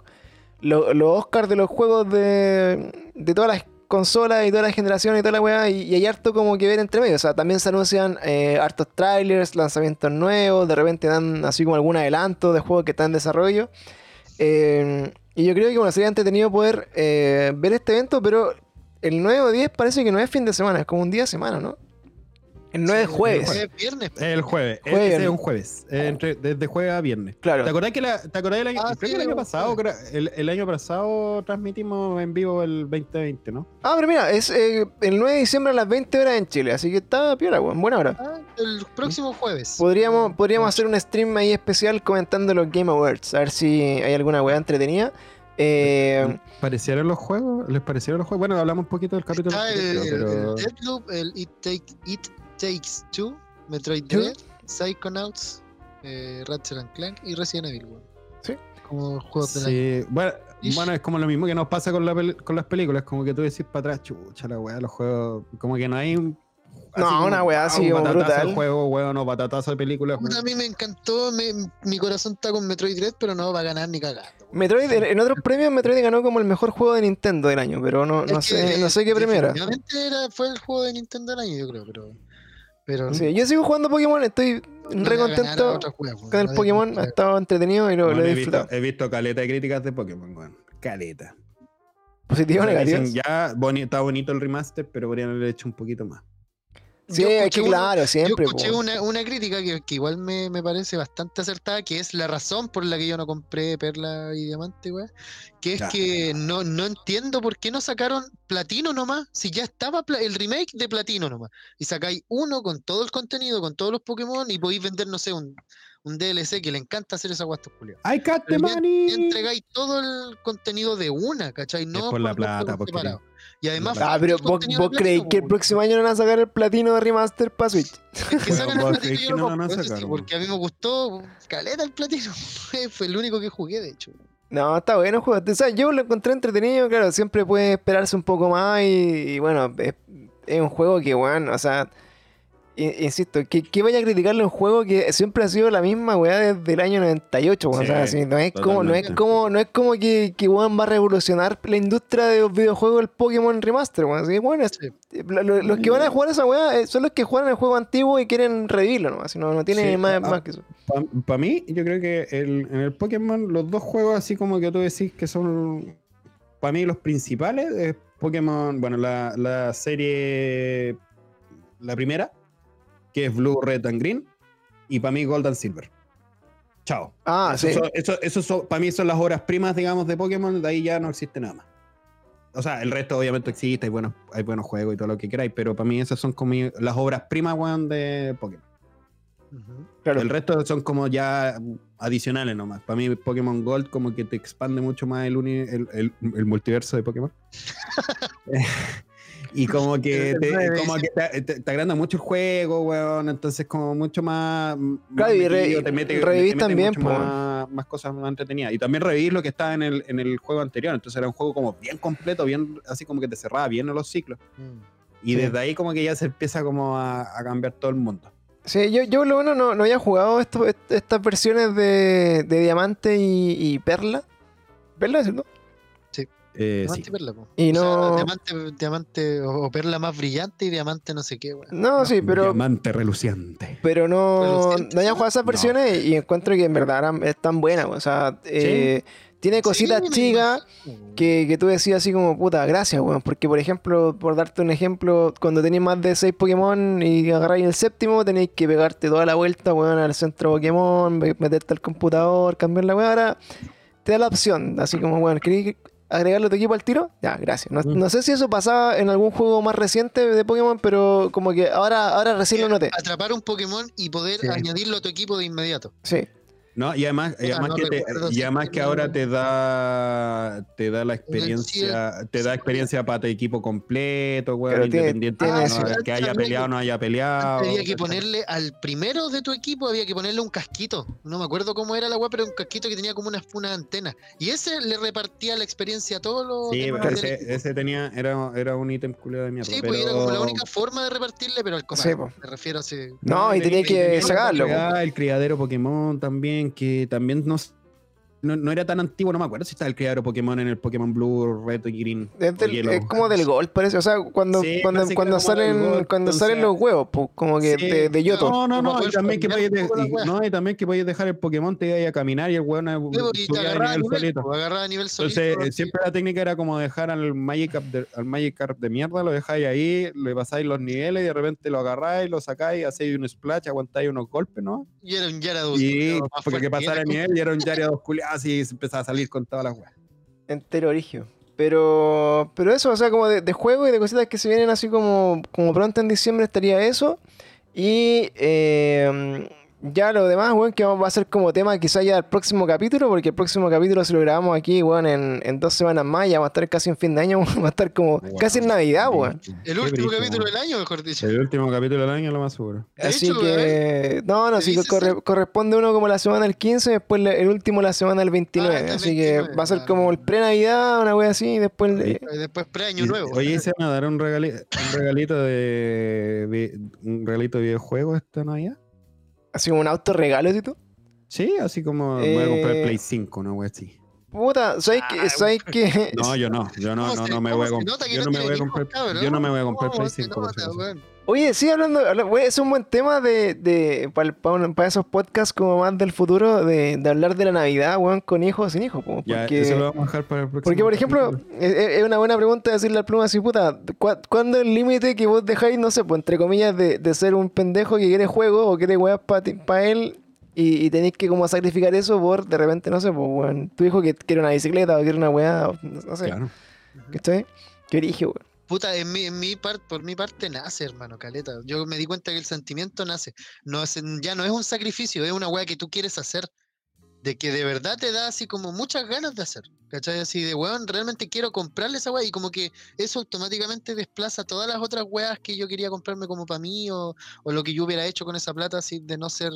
lo, los Oscars de los juegos de, de todas las consolas y todas las generaciones y toda la weá, y, y hay harto como que ver entre medio. O sea, también se anuncian eh, hartos trailers, lanzamientos nuevos, de repente dan así como algún adelanto de juegos que están en desarrollo. Eh, y yo creo que bueno, sería entretenido poder eh, ver este evento, pero el 9 o 10 parece que no es fin de semana, es como un día de semana, ¿no? El 9 es jueves. Es viernes. El jueves. Jueves. Ese es un jueves. Eh, entre, desde jueves a viernes. Claro. ¿Te acordás que la, te acordás del año, Ah, creo sí, que el año pasado, creo- el, el año pasado transmitimos en vivo el 2020, ¿no? Ah, pero mira, es eh, el 9 de diciembre a las 20 horas en Chile, así que está piola, weón, buena hora. Ah, el próximo jueves. Podríamos, podríamos hacer un stream ahí especial comentando los Game Awards, a ver si hay alguna weá entretenida. Eh, ¿Parecieron los juegos? ¿Les parecieron los juegos? Bueno, hablamos un poquito del capítulo. Está el, el, pero... el Deathloop, el It, Take, It Takes Two, Metroid. Dread, Psychonauts, eh, Ratchet and Clank y Resident Evil. weón. Sí. Como juegos de la Sí, bueno, Ish. bueno, es como lo mismo que nos pasa con, la pel- con las películas, como que tú decís para atrás, chucha la weá, los juegos, como que no hay un... No, como, una weá así un brutal. de juego, weón, no batatazo de película. Puta, A mí me encantó, me- mi corazón está con Metroid Dread, pero no va a ganar ni cagando. weón. Metroid, en, otros premios Metroid ganó como el mejor juego de Nintendo del año, pero no, sé, que, no sé qué premio era. definitivamente era. Fue el juego de Nintendo del año, yo creo, pero. Pero Sí, yo sigo jugando Pokémon, estoy no re contento juego, weón, con el Pokémon, ha estado entretenido y lo, Bueno, lo he he, visto, disfrutado. he visto caleta de críticas de Pokémon, weón. Caleta. Positivo o sea, ya boni- está bonito el remaster, pero podrían haber hecho un poquito más. Sí, es que claro, Yo siempre. escuché una, una crítica que, que igual me, me parece bastante acertada, que es la razón por la que yo no compré Perla y Diamante, weá. Que es Ya. que no, no entiendo por qué no sacaron Platino nomás, si ya estaba el remake de Platino nomás. Y sacáis uno con todo el contenido, con todos los Pokémon, y podéis vender, no sé, un, un DLC que le encanta hacer esa guastos culiados. ¡I got the money! Entregáis todo el contenido de una, ¿cachai? No por la plata, porque-. Y además, Ah, pero el vos, vos creéis que el próximo año no van a sacar el platino de remaster para Switch. Es que sacan el platino yo no van a eso sacar, sí, porque a mí me gustó caleta el platino. Fue- el único que jugué, de hecho. No, está bueno el juego. O sea, yo lo encontré entretenido, claro, siempre puede esperarse un poco más y, y bueno, es, es un juego que, bueno, o sea, insisto, que, que vaya a criticarle un juego que siempre ha sido la misma weá desde el año 98, weón. o sea, Sí, así, no es como, no es como, no es como que, que weón va a revolucionar la industria de los videojuegos el Pokémon Remaster, weón. Así bueno, es- Sí. los que van a jugar esa weá eh, son los que juegan el juego antiguo y quieren revivirlo, ¿no? Así no, no tiene Sí, más, ah, más que eso. Para mí, yo creo que el- en el Pokémon, los dos juegos así como que tú decís que son, para mí, los principales, es Pokémon, bueno, la, la serie, la primera, que es Blue, Red and Green, y para mí Gold and Silver. Chao. Ah, sí. Eso, eso, eso son- para mí son las obras primas, digamos, de Pokémon, de ahí ya no existe nada más. O sea, el resto obviamente existe, hay buenos, hay buenos juegos y todo lo que queráis, pero para mí esas son como las obras primas, weón, de Pokémon. Claro. El resto son como ya adicionales nomás. Para mí Pokémon Gold como que te expande mucho más el, uni- el, el- el multiverso de Pokémon. y como que, te, como que te, te- te agranda mucho el juego, weón. Entonces como mucho más... Claro, y re- metido, te mete- revivís te mete también, mucho más, más cosas más entretenidas. Y también revivís lo que estaba en el, en el juego anterior. Entonces era un juego como bien completo, bien así como que te cerraba bien en los ciclos. Y Sí. desde ahí como que ya se empieza como a, a cambiar todo el mundo. Sí, yo, yo lo bueno no, no había jugado esto- est- estas versiones de, de Diamante y, y Perla. Perla, ¿cierto? Eh, Diamante sí. y perla, po. Y O sea, no. diamante, diamante o, o perla más brillante y diamante no sé qué, weón. No, sí, pero, Diamante reluciente. pero no, Reluciente, no ¿sí? jugado esas No. versiones y encuentro que en verdad eran- están buenas. O sea, eh, tiene cositas Sí, chicas que, que tú decías así como, puta, gracias, weón. Porque, por ejemplo, por darte un ejemplo, cuando tenéis más de 6 Pokémon y agarráis el séptimo, tenéis que pegarte toda la vuelta, weón, al centro Pokémon, me- meterte al computador, cambiar la weón. Ahora te da la opción, así como, weón, ¿queréis agregarle a tu equipo al tiro? Ya, gracias. No, Mm. no sé si eso pasaba en algún juego más reciente de Pokémon, pero como que ahora, ahora recién lo noté. Atrapar un Pokémon y poder Sí. añadirlo a tu equipo de inmediato. Sí. No, y además, y además no que, te- y además que ahora te da te da la experiencia, te da experiencia para tu equipo completo, weón, tiene- independiente tiene de eso. no- que haya peleado o no haya peleado. Había que ponerle al primero de tu equipo, había que ponerle un casquito. No me acuerdo cómo era la weá, pero un casquito que tenía como una, una antena. Y ese le repartía la experiencia a todos los. Sí, del ese, tenía, era, era un ítem culiado de mierda. Sí, pero... pues era como la única forma de repartirle, pero al comal. Sí, po. Me refiero a ese. No, y tenía que sacarlo, weá, El criadero Pokémon también, que también no, s- no, no era tan antiguo, no me acuerdo si estaba el criadero Pokémon en el Pokémon Blue, Red y Green. Es, o del- Yellow. es como del Gold, parece. O sea, cuando, Sí, cuando, cuando salen, Gold, cuando salen los huevos, pues, como que Sí, de, de Yoto. No, no, no, y también que podías no, y también que podías dejar el Pokémon, te ibas a caminar y el y te subía de agarraba a nivel solito. agarraba a nivel solito. Entonces, eh, siempre la técnica era como dejar al Magikarp de, al Magikarp de mierda, lo dejáis ahí, le pasáis los niveles y de repente lo agarráis, lo sacáis, hacéis un splash, aguantáis unos golpes, ¿no? Y era un Gyarados. Y culiao, más porque que pasara el nivel y era un Gyarados culiado así y se empezaba a salir con todas las weas. Entero origio. Pero, pero eso, o sea, como de, de juego y de cositas que se vienen así como, como pronto en diciembre estaría eso. Y eh, ya lo demás, weón, que va a ser como tema quizá ya el próximo capítulo, porque el próximo capítulo si lo grabamos aquí, weón, en, en dos semanas más, ya va a estar casi en fin de año, weón, va a estar como casi en Navidad, weón. El Qué último capítulo weón. del año, mejor dicho. El último capítulo del año, lo más seguro. De Así hecho, que, no, no, ¿te sí, corre- corresponde uno como la semana del 15, después el último la semana del 29. Ah, así que 29, va a ser como el pre-Navidad, una wea así, y después... el- Y Después pre-año nuevo. Oye, ¿se van a dar un, regali- un regalito de un regalito de videojuego esta Navidad? Así como un autorregalo, ¿sí tú? Sí, así como me voy a comprar Eh, el Play 5, ¿no, wea así? Puta, ¿sabes qué? ¿Sabes qué? No, yo no, yo no, ¿Cómo no, no me cómo voy a se comprar. nota que Yo no me voy a comprar, yo no me voy a comprar ¿Cómo Play se 5 Oye, sí, hablando, es un buen tema de, de para, esos podcasts como más del futuro, de, de hablar de la Navidad, weón, con hijos o sin hijos, po, Ya, porque... eso lo vamos a dejar para el próximo. Porque, por ejemplo, capítulo. es, es- una buena pregunta decirle al pluma así, puta, ¿cu- ¿cuándo es el límite que vos dejáis, no sé, pues entre comillas, de, de ser un pendejo que quiere juego o quiere weas para él y, y tenéis que como sacrificar eso por, de repente, no sé, pues, weón, tu hijo que quiere una bicicleta o quiere una weá, o no sé, Claro. ¿cachai? Qué origen, weón. Puta, en mi, en mi parte, por mi parte nace, hermano, caleta. Yo me di cuenta que el sentimiento nace. No es, ya no es un sacrificio, es una weá que tú quieres hacer. De que de verdad te da así como muchas ganas de hacer. ¿Cachai? Así de weón, realmente quiero comprarle esa weá. Y como que eso automáticamente desplaza todas las otras weas que yo quería comprarme como para mí o, o lo que yo hubiera hecho con esa plata así de no ser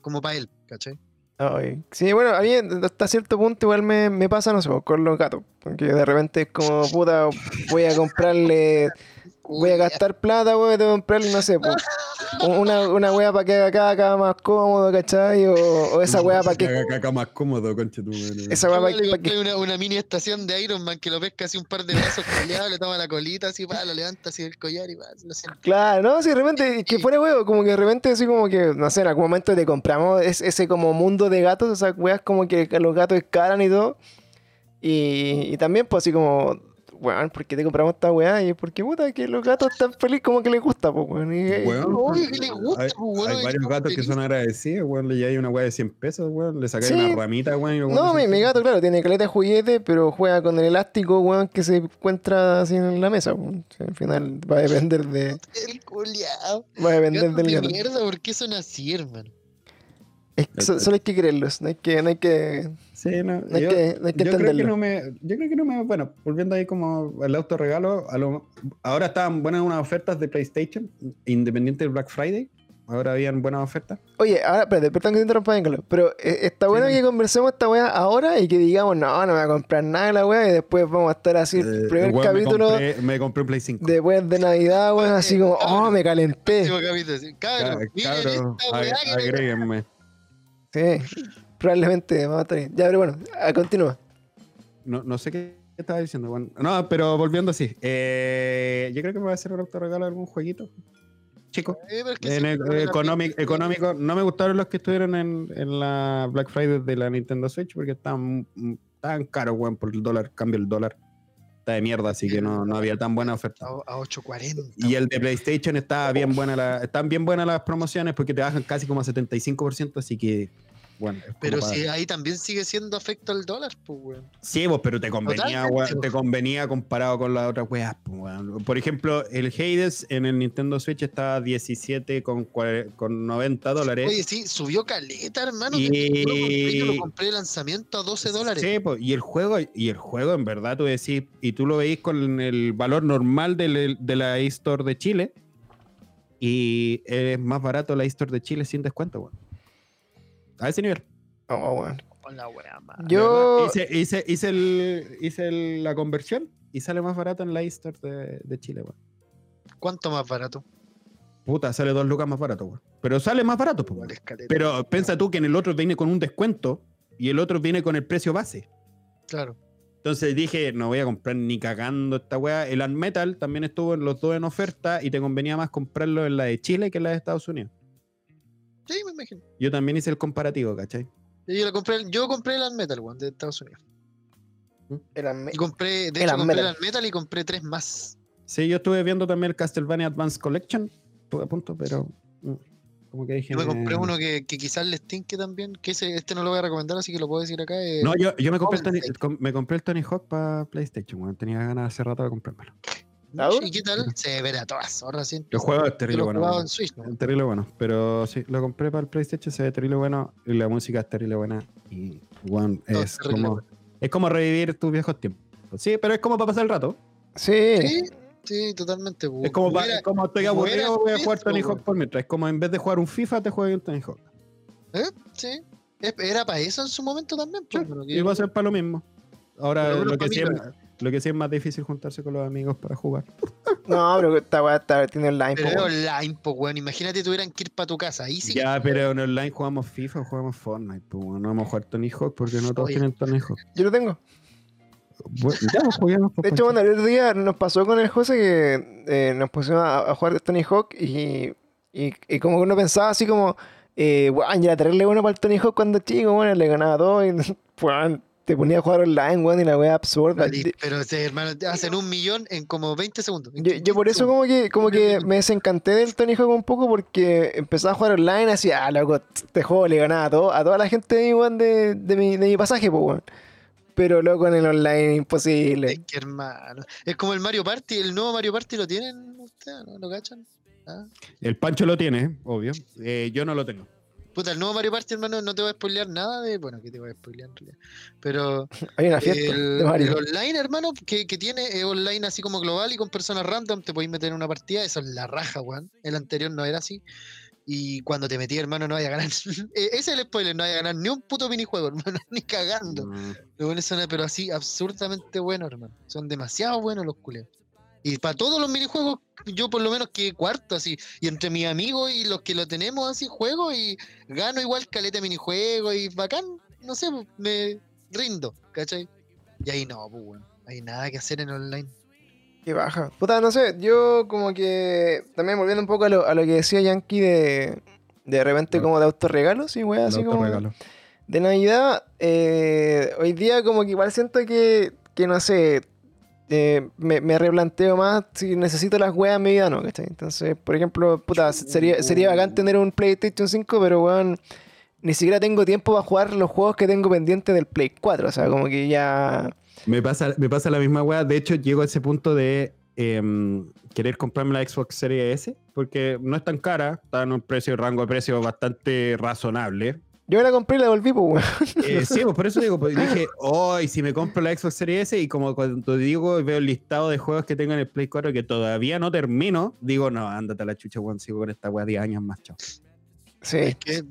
como para él. ¿Cachai? Ay, Sí, bueno, a mí hasta cierto punto igual me, me pasa, no sé, con los gatos. Porque de repente es como, puta, voy a comprarle, voy a gastar plata, weón, que comprarle, no sé, pues, una, una wea para que haga caca más cómodo, ¿cachai? O, o esa wea para que... Haga caca más cómodo, conche tu madre. Esa wea para que... compré una, una mini estación de Iron Man que lo pesca así un par de brazos coleados, le toma la colita así, pa, lo levanta así del collar y lo siente. Claro, no, si de repente, que fuera huevo, como que de repente así como que, no sé, en algún momento te compramos es- ese como mundo de gatos, o sea, weas como que los gatos escalan y todo. Y, y también pues así como, weón, ¿por qué te compramos esta weá? Y porque puta, que los gatos están felices como que les gusta, pues weón. Y- y- Weón, Oye, que le gusta, hay, pues, weón, hay varios gatos que son agradecidos, weón. Le lleváis una weá de 100 pesos, weón. Le sacáis Sí. una ramita, weón. y el weón No, mi, mi gato, claro, tiene caleta de juguete, pero juega con el elástico, weón, que se encuentra así en la mesa. weón. Al final va a depender de. El culiao. Va a depender del de gato. mierda, ¿por qué son así, hermano? Es que so- solo hay que creerlos, no hay que, no hay que, Sí, no. yo, que, no hay que yo creo que no me. Yo creo que no me. Bueno, volviendo ahí como el autorregalo. A lo, ahora estaban buenas unas ofertas de PlayStation, independiente del Black Friday. Ahora habían buenas ofertas. Oye, ahora, espérate, perdón que te interrumpa, pero eh, está bueno Sí. que conversemos esta weá ahora y que digamos, no, no me voy a comprar nada de la weá y después vamos a estar así, el Eh, primer weón, capítulo Me compré, me compré un Play 5. después de Navidad, weón, así como, oh, me calenté. Agréguenme. Sí, probablemente vamos a estar bien. Ya, pero bueno, a- continúa. No, no sé qué estaba diciendo. Bueno, no, pero volviendo así. eh, yo creo que me voy a hacer un autorregalo de algún jueguito. Chico. Eh, En sí, el- económico, económico, no me gustaron los que estuvieron en, en la Black Friday de la Nintendo Switch porque estaban, estaban caros, weón, por el dólar, cambio el dólar. Está de mierda, así que no, no había tan buena oferta. A, a 8.40. Y el de PlayStation estaba bien buena la, están bien buenas las promociones porque te bajan casi como a 75%, así que bueno. Pero para- si ahí también sigue siendo afecto al dólar, pues, weón. Sí, pues, pero te convenía, weón, te convenía comparado con las otras weas. pues, weón. Por ejemplo, el Hades en el Nintendo Switch estaba 17 con, con 90 dólares. Oye, sí, subió caleta, hermano. Y- que Yo lo compré, yo lo compré de lanzamiento a 12 dólares. Sí, pues, y el juego, y el juego en verdad tú decís, y tú lo veís con el valor normal del- de la eStore de Chile, y es más barato la eStore de Chile sin descuento, weón. A ese nivel. Oh, weón. Con la wea, Yo. Hice, hice, hice el- hice el- la conversión y sale más barato en la eStore de, de Chile, weón. ¿Cuánto más barato? Puta, sale dos lucas más barato, weón. Pero sale más barato, pues. Pero piensa tú que en el otro viene con un descuento y el otro viene con el precio base. Claro. Entonces dije, no voy a comprar ni cagando esta weá. El Unmetal también estuvo en los dos en oferta y te convenía más comprarlo en la de Chile que en la de Estados Unidos. Sí, me imagino. Yo también hice el comparativo, ¿cachai? Yo, la compré, yo compré el Metal, weón, de Estados Unidos. Eran me- Y compré, de El hecho, compré Unmetal. el Metal y compré tres más. Sí, yo estuve viendo también el Castlevania Advance Collection. Estuve a punto, pero mm, como que dije... Yo me compré eh, uno que, que quizás les tinque también, que ese, este no lo voy a recomendar, así que lo puedo decir acá. eh, No, yo, yo me, compré el Tony, me compré el Tony Hawk para PlayStation. Tenía ganas hace rato de comprármelo. ¿Ah, ¿Y qué tal? Se verá a todas horas. ¿sí? El juego es terrible bueno. en Switch, ¿no? Es terrible bueno, pero sí, lo compré para el PlayStation, se ve terrible bueno y la música es terrible buena y es como bueno. es como revivir tus viejos tiempos. Sí, pero es como para pasar el rato. Sí. Sí, sí, totalmente. Es como, pa- Hubiera- es como estoy aburrido, voy a jugar Tony. Hawk por mientras. Es como en vez de jugar un FIFA, te juegas un Tony Hawk. Sí. Es- Era para eso en su momento también. pues, Y va a ser para lo mismo. Ahora lo que, sí es, lo que sí es más difícil juntarse con los amigos para jugar. No, pero esta weá está tiene online. Pero po, es weón. online, pues, weón. Imagínate tuvieran que ir para tu casa. Ahí sí. Ya, pero en online jugamos FIFA o jugamos Fortnite. Pues, bueno, no vamos a jugar Tony Hawk porque no todos Oye. tienen Tony Hawk. Yo lo tengo. Bueno, ya, juguemos, pues, De hecho, bueno, el otro día nos pasó con el José que eh, nos pusimos a, a jugar Tony Hawk y, y, y como que uno pensaba así como, eh, weón, ya era terrible bueno para el Tony Hawk cuando chico, bueno, le ganaba todo y weón, te ponía a jugar online, weón, y la weá absurda. Pero, sí, hermano, te hacen un millón en como 20 segundos. Yo, 15 yo por eso como que, como que me desencanté del Tony Hawk un poco porque empezaba a jugar online así, ah, loco, este juego le ganaba a, todo, a toda la gente de, mi, weón, de, de, mi, de mi pasaje, pues, weón. Pero loco en el online imposible. Es que, hermano. Es como el Mario Party. El nuevo Mario Party lo tienen ustedes, ¿no? ¿Lo cachan? Ah. El Pancho lo tiene, obvio. Eh, yo no lo tengo. Puta, el nuevo Mario Party, hermano, no te voy a spoilear nada de. Bueno, que te voy a spoilear en realidad. Pero Hay una fiesta el, de Mario. el online, hermano, que, que tiene es online así como global y con personas random, te podéis meter en una partida. Eso es la raja, weón. El anterior no era así. Y cuando te metí, hermano, no vaya a ganar. Eh, Ese es el spoiler, no vaya a ganar ni un puto minijuego, hermano, ni cagando. Mm. Los buenos son, pero así, absurdamente buenos, hermano. Son demasiado buenos los culeos. Y para todos los minijuegos, yo por lo menos que cuarto, así. Y entre mis amigos y los que lo tenemos así, juego y gano igual caleta de minijuegos y bacán, no sé, pues, me rindo, ¿cachai? Y ahí no, pues, bueno, hay nada que hacer en online. Qué baja. Puta, no sé, yo como que también volviendo un poco a lo, a lo que decía Yankee de de repente Ah. como de autorregalos y weá, así como de Navidad. eh, hoy día como que igual siento que, que no sé, eh, me, me replanteo más si necesito las weas en mi vida no, ¿cachai? Entonces, por ejemplo, puta, sería, sería bacán tener un PlayStation 5, pero weón, ni siquiera tengo tiempo para jugar los juegos que tengo pendientes del Play 4, o sea, como que ya... Me pasa, me pasa la misma weá. De hecho, llego a ese punto de em, querer comprarme la Xbox Series S porque no es tan cara, está en un precio, rango de precio bastante razonable. Yo me la compré y la devolví, pues, weón. Eh, sí, pues por eso digo, pues dije, hoy si me compro la Xbox Series S y como cuando digo veo el listado de juegos que tengo en el Play 4 que todavía no termino, digo, no, ándate a la chucha, weón, sigo con esta weá 10 años más, chao. Sí. Es que es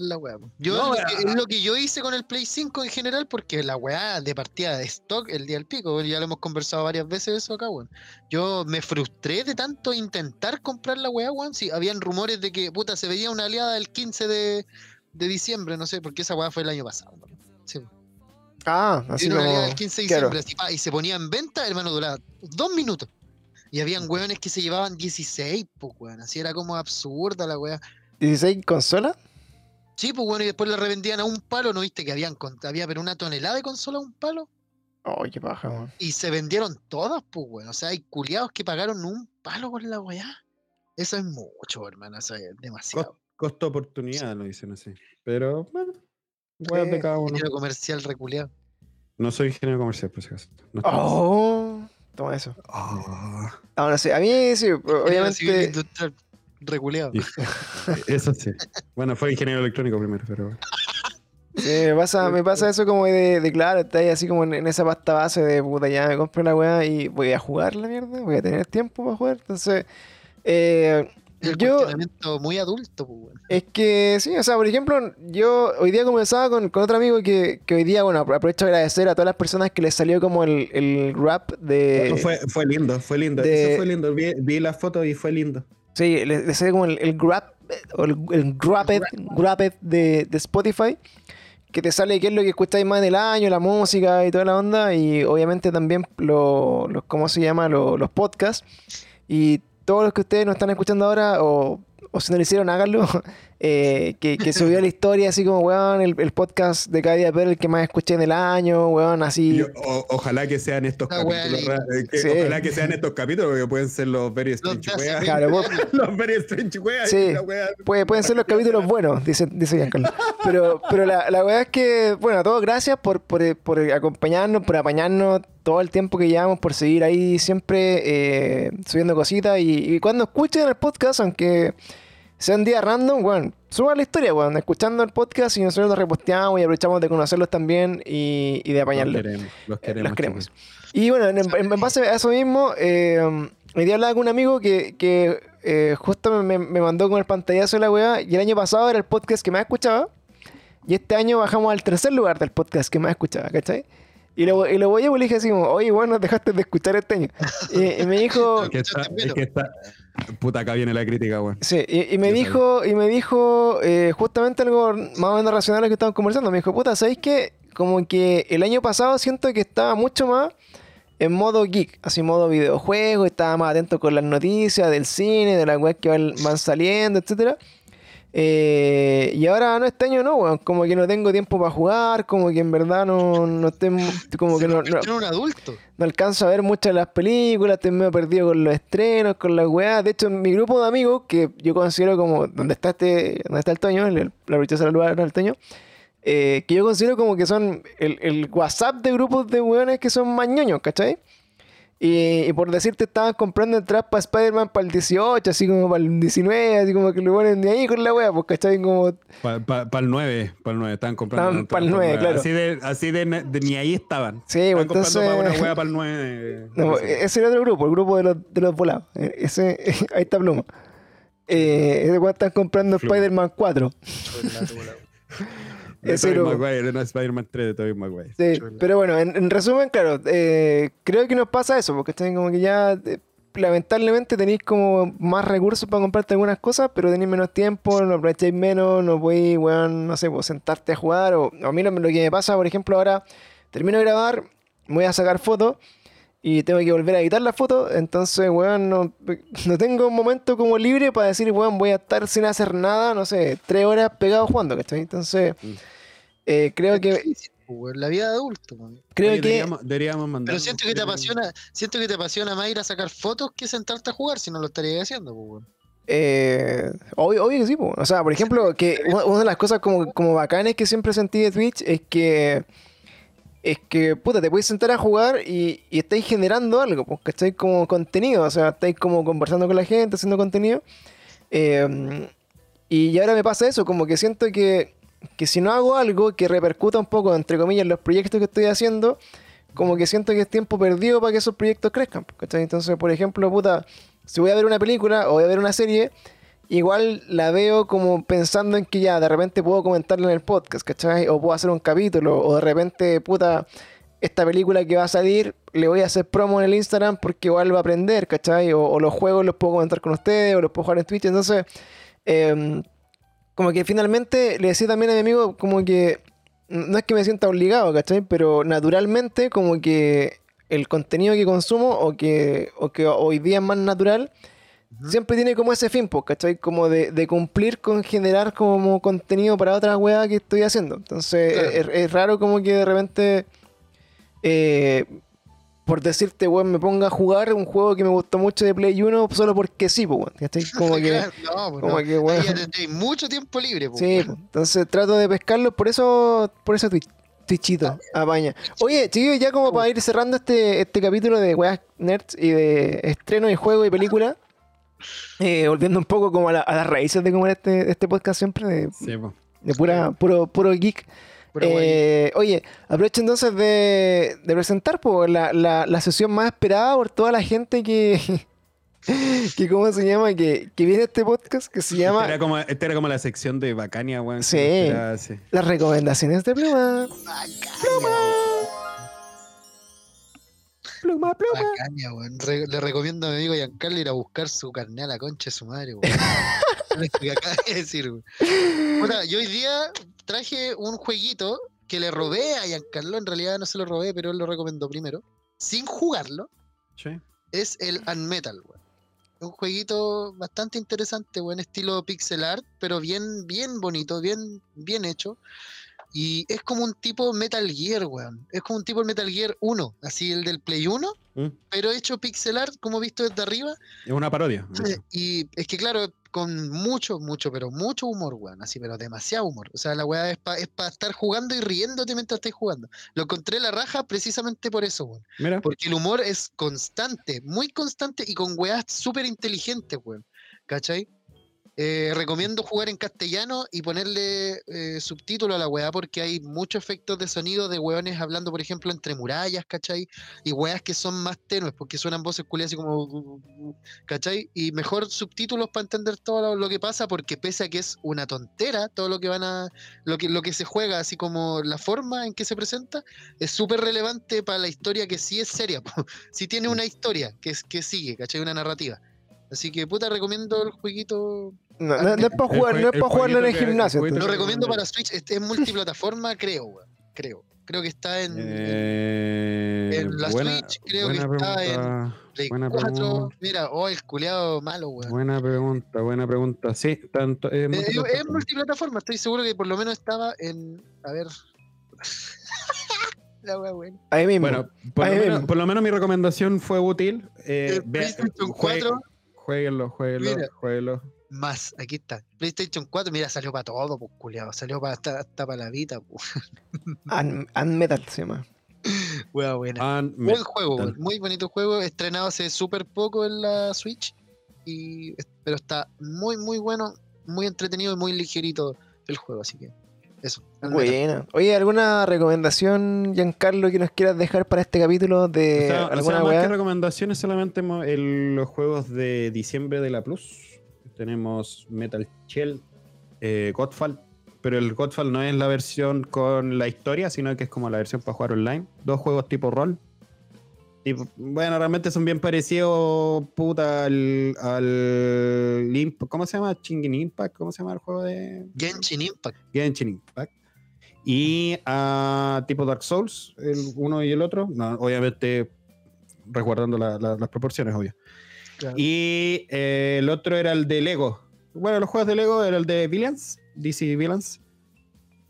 la weá. Yo No, lo que- es lo que yo hice con el Play 5 en general, porque la weá de partida de stock el día del pico, ya lo hemos conversado varias veces eso acá, weón. Yo me frustré de tanto intentar comprar la weá, weón. Si habían rumores de que puta se veía una aliada el 15 de, de diciembre, no sé, porque esa weá fue el año pasado, weón. Sí, Ah, así una como... el 15 de diciembre, así, pa, y se ponía en venta, hermano, duraba dos minutos. Y habían weones que se llevaban 16, pues weón. Así era como absurda la weá. ¿16 consolas? Sí, pues bueno, y después la revendían a un palo, ¿no viste que habían había pero una tonelada de consola a un palo? Oh, qué paja, weón. Y se vendieron todas, pues bueno. O sea, hay culiados que pagaron un palo por la weá. Eso es mucho, hermano. Eso es demasiado. Costo oportunidad, lo dicen así. Pero, bueno, weas de Sí, cada uno. Dinero comercial reculeado. No soy ingeniero comercial, por si acaso. No Oh, toma eso. Ah, Ah, no sé, a mí sí, obviamente. industrial reculeado. y- eso sí. Bueno, fue ingeniero electrónico primero, pero. Sí, me pasa, me pasa eso como de, de claro, está ahí así como en, en esa pasta base de puta, ya me compro la weá y voy a jugar la mierda, voy a tener tiempo para jugar. Entonces, eh, El yo, cuestionamiento muy adulto, pues bueno. es que sí, o sea, por ejemplo, yo hoy día conversaba con, con otro amigo que, que hoy día, bueno, aprovecho de agradecer a todas las personas que les salió como el, el rap de. Fue, fue lindo, fue lindo. de- Eso fue lindo. Vi, vi la foto y fue lindo. Sí, les, les salió como el, el o el, el de, de Spotify, que te sale qué es lo que escucháis más del año, la música y toda la onda, y obviamente también lo- los, ¿cómo se llama? Lo- los podcasts. Y todos los que ustedes no están escuchando ahora, o, o si no lo hicieron, háganlo, eh, que, que subió la historia así como, weón, el, el podcast de cada día el que más escuché en el año, weón, así. Yo- o- ojalá que sean estos capítulos. que- Sí. Ojalá que sean estos capítulos, porque pueden ser los Very Strange Weas. 20 Claro, vos- años. Los Very Strange Weas. Sí. Puede- pueden ser los capítulos buenos, dice, dice Giancarlo. Pero, pero la, la verdad es que, bueno, a todos gracias por, por, por acompañarnos, por apañarnos todo el tiempo que llevamos, por seguir ahí siempre eh, subiendo cositas. Y, y cuando escuchen el podcast, aunque sean días random, bueno, suban la historia, bueno, escuchando el podcast y nosotros lo reposteamos y aprovechamos de conocerlos también y, y de Los apañarlos. queremos, los queremos. Los queremos. chicos. Y bueno, en, en- en base a eso mismo, eh, hoy día hablaba con un amigo que, que, eh, justo me, me mandó con el pantallazo de la weá. Y el año pasado era el podcast que más escuchaba. Y este año bajamos al tercer lugar del podcast que más escuchaba, ¿cachai? Y lo, y lo voy a y le dije así como, oye, bueno, dejaste de escuchar este año. Y, y me dijo, Es que está, es que está- Puta, acá viene la crítica, weón. Sí, y, y me dijo, y me dijo eh, justamente algo más o menos racional a lo que estábamos conversando. Me dijo, puta, ¿sabéis qué? Como que el año pasado siento que estaba mucho más en modo geek, así modo videojuego, estaba más atento con las noticias del cine, de las webs que van, van saliendo, etcétera. Eh, y ahora no, este año no, weón, como que no tengo tiempo para jugar, como que en verdad no, no estoy, como que no, no, un adulto. no alcanzo a ver muchas de las películas, estoy medio perdido con los estrenos, con las weas. De hecho, en mi grupo de amigos, que yo considero como donde está este, donde está el Toño, el, la princesa del lugar al Toño, eh, que yo considero como que son el, el WhatsApp de grupos de weones que son más ñoños, ¿cachai? Y, y por decirte, estaban comprando entradas para Spider-Man para el 18, así como para el 19, así como que lo ponen de ahí con la wea, pues, ¿cachai? Como, Para el 9, para el 9, estaban comprando. Entradas pa'l pa'l 9, claro. Así de, así de, de- ni ahí estaban. sí, Estaban pues, comprando para una entonces... wea para el 9. No, ese era otro grupo, el grupo de los, de los volados. Eh, Ese, ahí está Pluma. Eh, ese weón están comprando. Spider-Man 4. De ese Tobey. Maguire, no Spider-Man 3 de Tobey Maguire. Sí, pero bueno, en, en resumen, claro, eh, creo que nos pasa eso, porque están como que ya eh, lamentablemente tenéis como más recursos para comprarte algunas cosas, pero tenéis menos tiempo, no aprovecháis menos, no podéis, weón, no sé, pues, sentarte a jugar. O, a mí lo, lo que me pasa, por ejemplo, ahora termino de grabar, voy a sacar fotos y tengo que volver a editar las fotos, entonces, weón, no, no tengo un momento como libre para decir, weón, voy a estar sin hacer nada, no sé, tres horas pegado jugando, ¿cachai? Entonces, Mm. eh, creo que... Difícil, pues, weón, La vida de adulto, weón. Creo Oye, que... Deberíamos, deberíamos mandar. Pero siento que te apasiona, siento que te apasiona más ir a sacar fotos que sentarte a jugar si no lo estarías haciendo, pues, weón. Eh, obvio, obvio que sí, po. o sea, por ejemplo, que una, una de las cosas como, como bacanes que siempre sentí de Twitch es que es que, puta, te puedes sentar a jugar y, y estáis generando algo, porque estáis como contenido, o sea, estáis como conversando con la gente, haciendo contenido. Eh, y ahora me pasa eso, como que siento que, que si no hago algo que repercuta un poco, entre comillas, en los proyectos que estoy haciendo, como que siento que es tiempo perdido para que esos proyectos crezcan. ¿cachai? Entonces, por ejemplo, puta, si voy a ver una película o voy a ver una serie, igual la veo como pensando en que ya de repente puedo comentarla en el podcast, ¿cachai? O puedo hacer un capítulo, o de repente, puta, esta película que va a salir, le voy a hacer promo en el Instagram porque igual va a aprender, ¿cachai? O, los juegos los puedo comentar con ustedes, o los puedo jugar en Twitch, entonces, em, como que finalmente le decía también a mi amigo, como que no es que me sienta obligado, ¿cachai? Pero naturalmente, como que el contenido que consumo o que, o que hoy día es más natural, Siempre tiene como ese fin, pues, ¿cachai? Como de, de cumplir con generar como contenido para otra weá que estoy haciendo. Entonces, Claro. es, es raro como que de repente, eh, por decirte, weón, me ponga a jugar un juego que me gustó mucho de Play 1 solo porque sí, pues, weón, ¿cachai? Como que... No, pues como no. que, weón. Mucho tiempo libre, pues, Sí, entonces trato de pescarlo, por eso, por eso Twitch. Twitchito, apaña. Oye, chicos, ya como para ir cerrando este, este capítulo de weas nerds y de estreno y juego y película, eh, volviendo un poco como a, la- a las raíces de cómo era este, este podcast siempre, de, Sí, po. de pura, puro, puro geek. Eh, oye, aprovecho entonces de, de presentar po, la, la, la sesión más esperada por toda la gente que, que ¿cómo se llama? Que, que viene a este podcast, que se llama Esta era, como, esta era como la sección de Bacania, weón. Sí. Las recomendaciones de Pluma. Pluma, pluma. Bacaña, weón. Re- le recomiendo a mi amigo Giancarlo ir a buscar su carne a la concha de su madre, weón. Que acaba de decir, weón. Puta, yo hoy día traje un jueguito que le robé a Giancarlo. En realidad no se lo robé, pero él lo recomendó primero. Sin jugarlo. Sí. Es el Unmetal, weón. Un jueguito bastante interesante, weón. Estilo pixel art, pero bien, bien bonito, bien, bien hecho. Y es como un tipo Metal Gear, weón. Es como un tipo Metal Gear 1, así el del Play 1 Mm. pero hecho pixel art, como visto desde arriba. Es una parodia. Y es que, claro, con mucho, mucho, pero mucho humor, weón. Así, pero demasiado humor. O sea, la weá es para es pa estar jugando y riéndote mientras estés jugando. Lo encontré la raja precisamente por eso, weón. Mira. Porque el humor es constante, muy constante y con weas súper inteligentes, weón. ¿Cachai? Eh, recomiendo jugar en castellano y ponerle eh, subtítulo a la weá porque hay muchos efectos de sonido de weones hablando, por ejemplo, entre murallas, ¿cachai? Y weas que son más tenues porque suenan voces culiadas así como... ¿Cachai? Y mejor subtítulos para entender todo lo, lo que pasa porque pese a que es una tontera todo lo que van a... Lo que, lo que se juega, así como la forma en que se presenta, es súper relevante para la historia que sí es seria. sí tiene una historia que, es, que sigue, ¿cachai? Una narrativa. Así que puta recomiendo el jueguito. No, no- no es para jugar, no es para jugarlo en el gimnasio. Lo recomiendo para Switch, este es multiplataforma, creo, weón. Creo. Creo que está en, Eh, en la buena, Switch, creo que está en Play buena 4. pregunta. Mira, oh, el culeado malo, weón. Buena pregunta, buena pregunta. Sí, tanto. eh, es multiplataforma. multiplataforma, estoy seguro que por lo menos estaba en. A ver. la wea, weón. Ahí mismo. Bueno, por lo, menos, mismo. por lo menos mi recomendación fue útil. Eh, PlayStation jue- 4 Jueguenlo, jueguenlo, jueguenlo. Más, aquí está. PlayStation 4, mira, salió para todo, pues, culiado. Salió para hasta, hasta para la vida, pues. Un, Unmetal se llama. Buena. And Buen juego, muy bonito juego, estrenado hace súper poco en la Switch, y, pero está muy, muy bueno, muy entretenido y muy ligerito el juego, así que eso. Buena. Oye, ¿alguna recomendación, Giancarlo, que nos quieras dejar para este capítulo de O sea, o sea, alguna más weá? que recomendaciones, solamente el- los juegos de diciembre de la Plus. Tenemos Metal Shell, eh, Godfall, pero el Godfall no es la versión con la historia, sino que es como la versión para jugar online. Dos juegos tipo rol. Tipo- bueno, realmente son bien parecidos, puta, al, al Imp- ¿Cómo se llama? Chingin Impact, ¿cómo se llama el juego de Genshin Impact. Genshin Impact? Y a tipo Dark Souls, el uno y el otro. No, obviamente resguardando la- la- las proporciones, obvio. Claro. Y eh, el otro era el de Lego. Bueno, los juegos de Lego era el de Villains, DC Villains.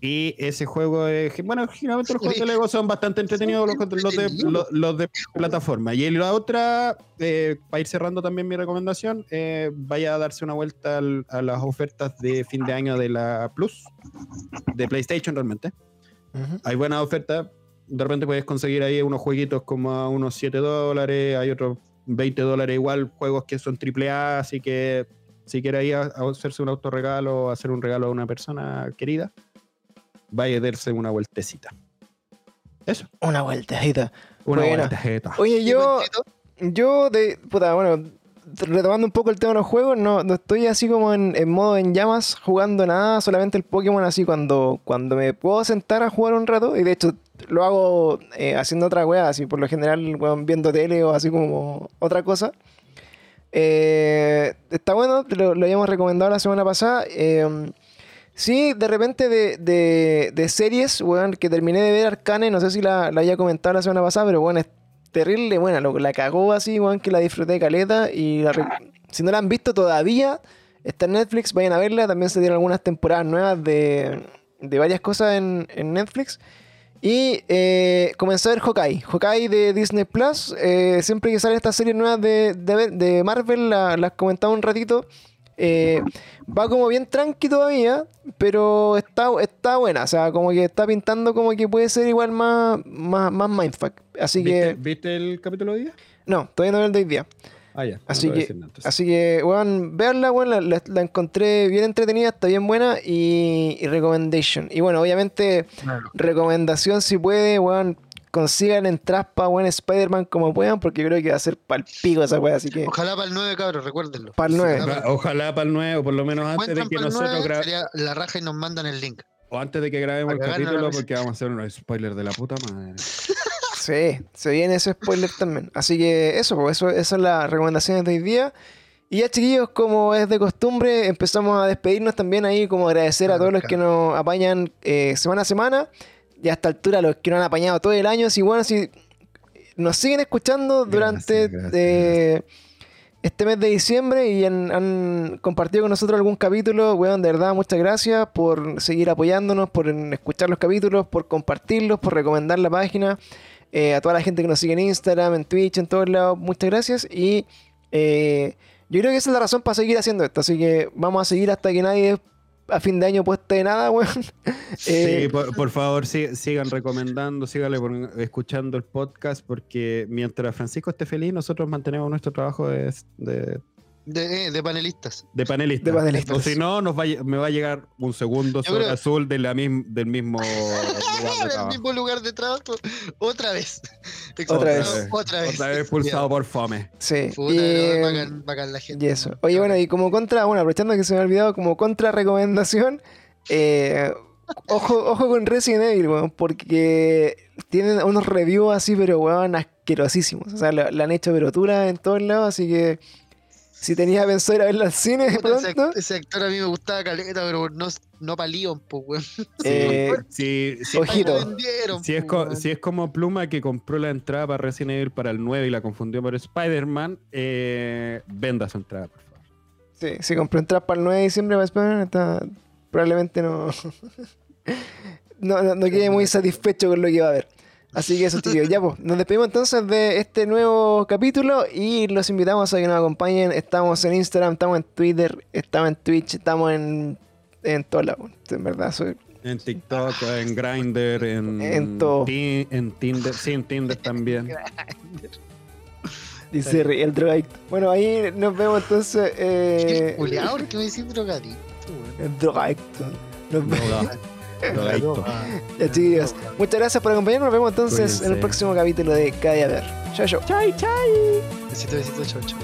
Y ese juego, es, bueno, generalmente los juegos de Lego son bastante entretenidos, los, los de, los, los de plataforma. Y la otra, eh, para ir cerrando también mi recomendación, eh, vaya a darse una vuelta al- a las ofertas de fin de año de la Plus, de PlayStation realmente. Ujú. Hay buenas ofertas. De repente puedes conseguir ahí unos jueguitos como a unos 7 dólares, hay otros 20 dólares igual, juegos que son AAA, así que si quiere ir a, a hacerse un autorregalo o hacer un regalo a una persona querida, vaya a darse una vueltecita. Eso, Una vueltecita. una Buena. vueltecita. Oye, yo, yo de, puta, bueno, retomando un poco el tema de los juegos, no, no estoy así como en, en modo en llamas jugando nada, solamente el Pokémon así cuando, cuando me puedo sentar a jugar un rato, y de hecho lo hago eh, haciendo otra weá, así por lo general weón, viendo tele o así como otra cosa. Eh, está bueno, lo, lo habíamos recomendado la semana pasada. eh, sí, de repente de, de, de series, weón, que terminé de ver Arcane, no sé si la, la había comentado la semana pasada, pero bueno, terrible buena. La cagó así, weón, que la disfruté caleta y la re- si no la han visto todavía, está en Netflix, vayan a verla. También se dieron algunas temporadas nuevas de, de varias cosas en, en Netflix. Y eh, comencé a ver Hawkeye. Hawkeye de Disney Plus. Eh, siempre que salen estas series nuevas de, de, de Marvel, la- las comentaba un ratito. Eh, va como bien tranqui todavía, pero está, está buena. O sea, como que está pintando como que puede ser igual más, más, más mindfuck. Así ¿Viste, que, ¿Viste el capítulo de día? no, todavía no veo el de hoy día. Ah, ya. Así que, así que, weón, veanla, weón, la, la- la encontré bien entretenida, está bien buena y, y recommendation. Y bueno, obviamente, recomendación si puede, weón, consigan en Traspa, weón, Spider-Man como puedan, porque creo que va a ser pal pico esa weá, así que Ojalá para el 9, cabros, recuérdenlo. para el 9. Ojalá para el nuevo, por lo menos antes de que para nosotros 9, gra- sería la raja y nos mandan el link. o antes de que grabemos el Para capítulo, porque vamos a hacer un spoiler de la puta madre. Sí, se viene ese spoiler también. Así que eso, pues eso, esas son las recomendaciones de hoy día. Y ya chiquillos, como es de costumbre, empezamos a despedirnos también ahí, como agradecer a todos los que nos apañan eh, semana a semana. Y a esta altura los que nos han apañado todo el año. Si bueno, si nos siguen escuchando durante Gracias, gracias, eh, este mes de diciembre y han, han compartido con nosotros algún capítulo, weón, de verdad, muchas gracias por seguir apoyándonos, por escuchar los capítulos, por compartirlos, por recomendar la página. Eh, a toda la gente que nos sigue en Instagram, en Twitch, en todos lados, muchas gracias. Y eh, yo creo que esa es la razón para seguir haciendo esto. Así que vamos a seguir hasta que nadie a fin de año pueste nada, weón. Eh, Sí, por, por favor, sí- sigan recomendando, síganle escuchando el podcast, porque mientras Francisco esté feliz, nosotros mantenemos nuestro trabajo de, de, De, eh, de panelistas. de panelista. De panelistas. O si no, nos va, me va a llegar un segundo sobre creo- azul de la mism- del mismo lugar de En el trabajo. mismo lugar de trabajo. Otra vez. Otra vez. Otra vez. Otra vez expulsado por Fome. sí. Puta, Y, no, bacán, bacán la gente. Y eso. Oye, bueno, y como contra, bueno, aprovechando que se me ha olvidado, como contra recomendación, eh, ojo, ojo con Resident Evil, weón, porque tienen unos reviews así, pero weón, asquerosísimos. O sea, la, la han hecho perotura en todos lados, así que si tenías pensado ir a verla al cine de ese, actor a mí me gustaba caleta, pero no, no pa' Leon, pues, weón. eh, Sí, sí, Ojito. Si es, po, si es como Pluma que compró la entrada para Resident Evil para el 9 y la confundió por Spider-Man, eh, venda su entrada, por favor. sí, si compré entradas para el 9 de diciembre para Spider-Man, está- probablemente no, no, no, no quede muy satisfecho con lo que va a ver. Así que eso, chicos. Ya, pues, nos despedimos entonces de este nuevo capítulo y los invitamos a que nos acompañen. Estamos en Instagram, estamos en Twitter, estamos en Twitch, estamos en, en todos lados. En verdad, soy, En TikTok, en Grindr, en, En todo. Ti- en Tinder, sí, en Tinder también. dice el drogadicto. Bueno, ahí nos vemos entonces. ¿Qué Eh, qué me decís drogadicto, weón? el drogadicto. Nos vemos. Droga- drogadicto. Ya, chicos. Muchas gracias por acompañarnos. Nos vemos entonces en el Cuídense. próximo capítulo de Cada Ver. Chao, chao. Besito, besito, chau, chau.